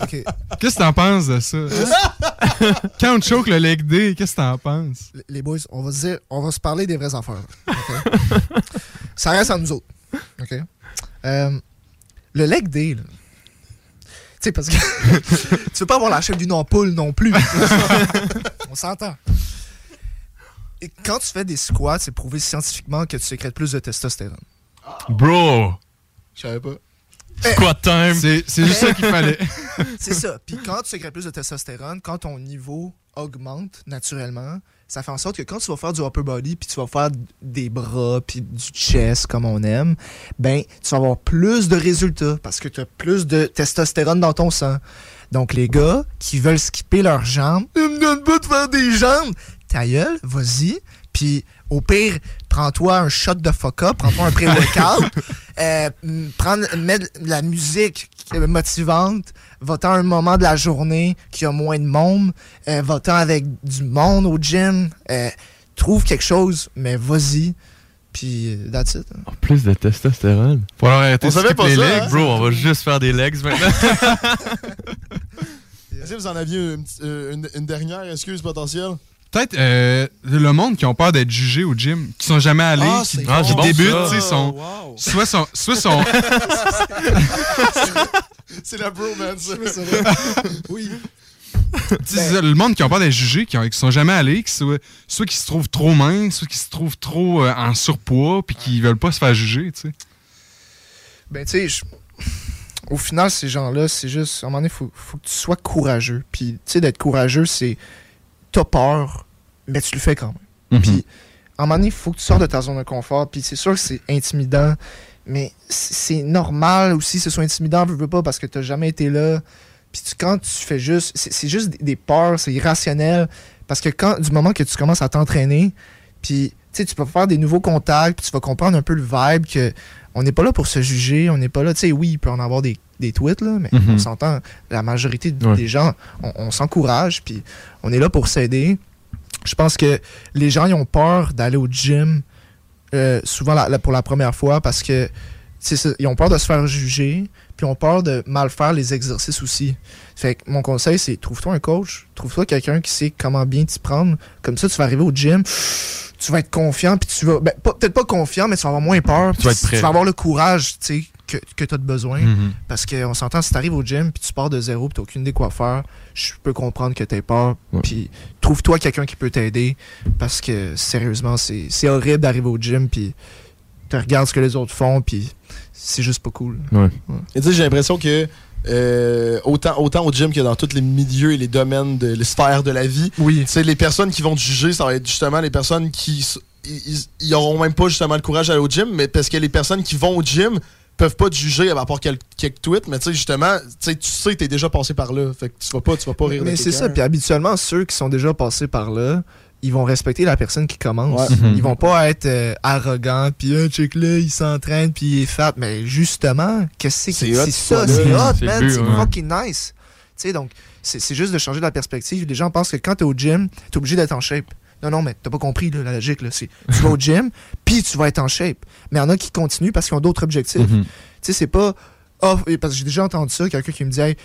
ok. Qu'est-ce que t'en penses de ça? <laughs> Quand on choke le leg day, qu'est-ce que t'en penses? Les- boys, on va se dire, on va se parler des vraies affaires. Ça reste à nous autres. <laughs> OK? Euh, le leg day, là. Tu sais, parce que <laughs> tu veux pas avoir la chef d'une ampoule non plus. <laughs> on s'entend. Et quand tu fais des squats, c'est prouvé scientifiquement que tu sécrètes plus de testostérone. Bro! Je savais pas. Squat time! C'est c'est juste ça qu'il fallait. C'est ça. Puis quand tu sécrètes plus de testostérone, quand ton niveau augmente naturellement, ça fait en sorte que quand tu vas faire du upper body, puis tu vas faire des bras, puis du chest comme on aime, ben tu vas avoir plus de résultats parce que tu as plus de testostérone dans ton sang. Donc les gars qui veulent skipper leurs jambes, ne me donne pas de faire des jambes. Ta gueule, vas-y. Puis au pire, prends-toi un shot de up, prends-toi un pré-workout, <laughs> euh, m- prendre, mettre de la musique motivante, va-t'en un moment de la journée qui a moins de monde, euh, va-t'en avec du monde au gym, euh, trouve quelque chose, mais vas-y. Puis euh, that's it. Plus de testostérone. Faut arrêter On de savait pas les ça, legs. hein? Bro, on va juste faire des legs maintenant. <laughs> <laughs> Est-ce que vous en aviez une, petite- euh, une- une dernière excuse potentielle? Peut-être euh, le monde qui ont peur d'être jugés au gym, qui sont jamais allés, Ah, qui, c'est qui bon. Débutent, tu sais, sont, Wow. soit sont, soit sont, <laughs> C'est la bromance. <laughs> oui. Tu sais, le monde qui ont peur d'être jugés, qui, ont- qui sont jamais allés, qui soit, soit qui se trouvent trop minces, soit qui se trouvent trop euh, en surpoids, puis qui veulent pas se faire juger, tu sais. Ben, tu sais, au final, ces gens-là, c'est juste, à un moment donné, il faut, faut que tu sois courageux. Puis, tu sais, d'être courageux, c'est, t'as peur, mais tu le fais quand même. Puis, à un moment donné, il faut que tu sors de ta zone de confort. Puis, c'est sûr que c'est intimidant, mais c'est normal aussi que ce soit intimidant, veux, veux pas, parce que t'as jamais été là. Puis, tu- quand tu fais juste, c'est juste des, des peurs, c'est irrationnel. Parce que quand, du moment que tu commences à t'entraîner, puis, tu sais, tu peux faire des nouveaux contacts, puis tu vas comprendre un peu le vibe que on n'est pas là pour se juger, on n'est pas là, tu sais, oui, il peut en avoir des, des tweets, là, mais Mhm. on s'entend, la majorité Ouais. des gens, on, on s'encourage, puis on est là pour s'aider. Je pense que les gens, ils ont peur d'aller au gym, euh, souvent la- la- pour la première fois, parce que ça, ils ont peur de se faire juger, puis ils ont peur de mal faire les exercices aussi. Fait que mon conseil, c'est trouve-toi un coach, trouve-toi quelqu'un qui sait comment bien t'y prendre. Comme ça, tu vas arriver au gym, tu vas être confiant, puis tu vas. ben, peut-être pas confiant, mais tu vas avoir moins peur. Tu vas être puis prêt. Tu vas avoir le courage, tu sais, que, que tu as besoin. Mhm. Parce qu'on s'entend, si tu arrives au gym, puis tu pars de zéro, puis tu aucune idée quoi faire, je peux comprendre que tu as peur. Puis trouve-toi quelqu'un qui peut t'aider. Parce que sérieusement, c'est c'est horrible d'arriver au gym, puis tu regardes ce que les autres font, puis c'est juste pas cool. Et tu sais, j'ai l'impression que euh, autant, autant au gym que dans tous les milieux et les domaines, de, les sphères de la vie, oui. les personnes qui vont te juger, ça va être justement les personnes qui s- ils, ils- ils auront même pas justement le courage d'aller au gym, mais parce que les personnes qui vont au gym peuvent pas te juger à part quelques, quelques tweets, mais tu sais, justement, tu sais, tu sais que t'es déjà passé par là. Fait que tu vas pas, tu vas pas rire de Mais c'est ça, puis habituellement, ceux qui sont déjà passés par là, ils vont respecter la personne qui commence. Ouais. Mhm. Ils vont pas être euh, arrogants, puis un check là, il s'entraîne, puis il est fat. Mais justement, qu'est-ce que C'est c'est ça, c'est là. hot, C'est man, c'est ouais. fucking nice. Tu sais, donc, c'est c'est juste de changer la perspective. Les gens pensent que quand t'es au gym, t'es obligé d'être en shape. Non, non, mais t'as pas compris là, la logique. Là. C'est- Tu vas au gym, <laughs> puis tu vas être en shape. Mais il y en a qui continuent parce qu'ils ont d'autres objectifs. Mhm. Tu sais, c'est pas. Et parce que j'ai déjà entendu ça, quelqu'un qui me dit, hey,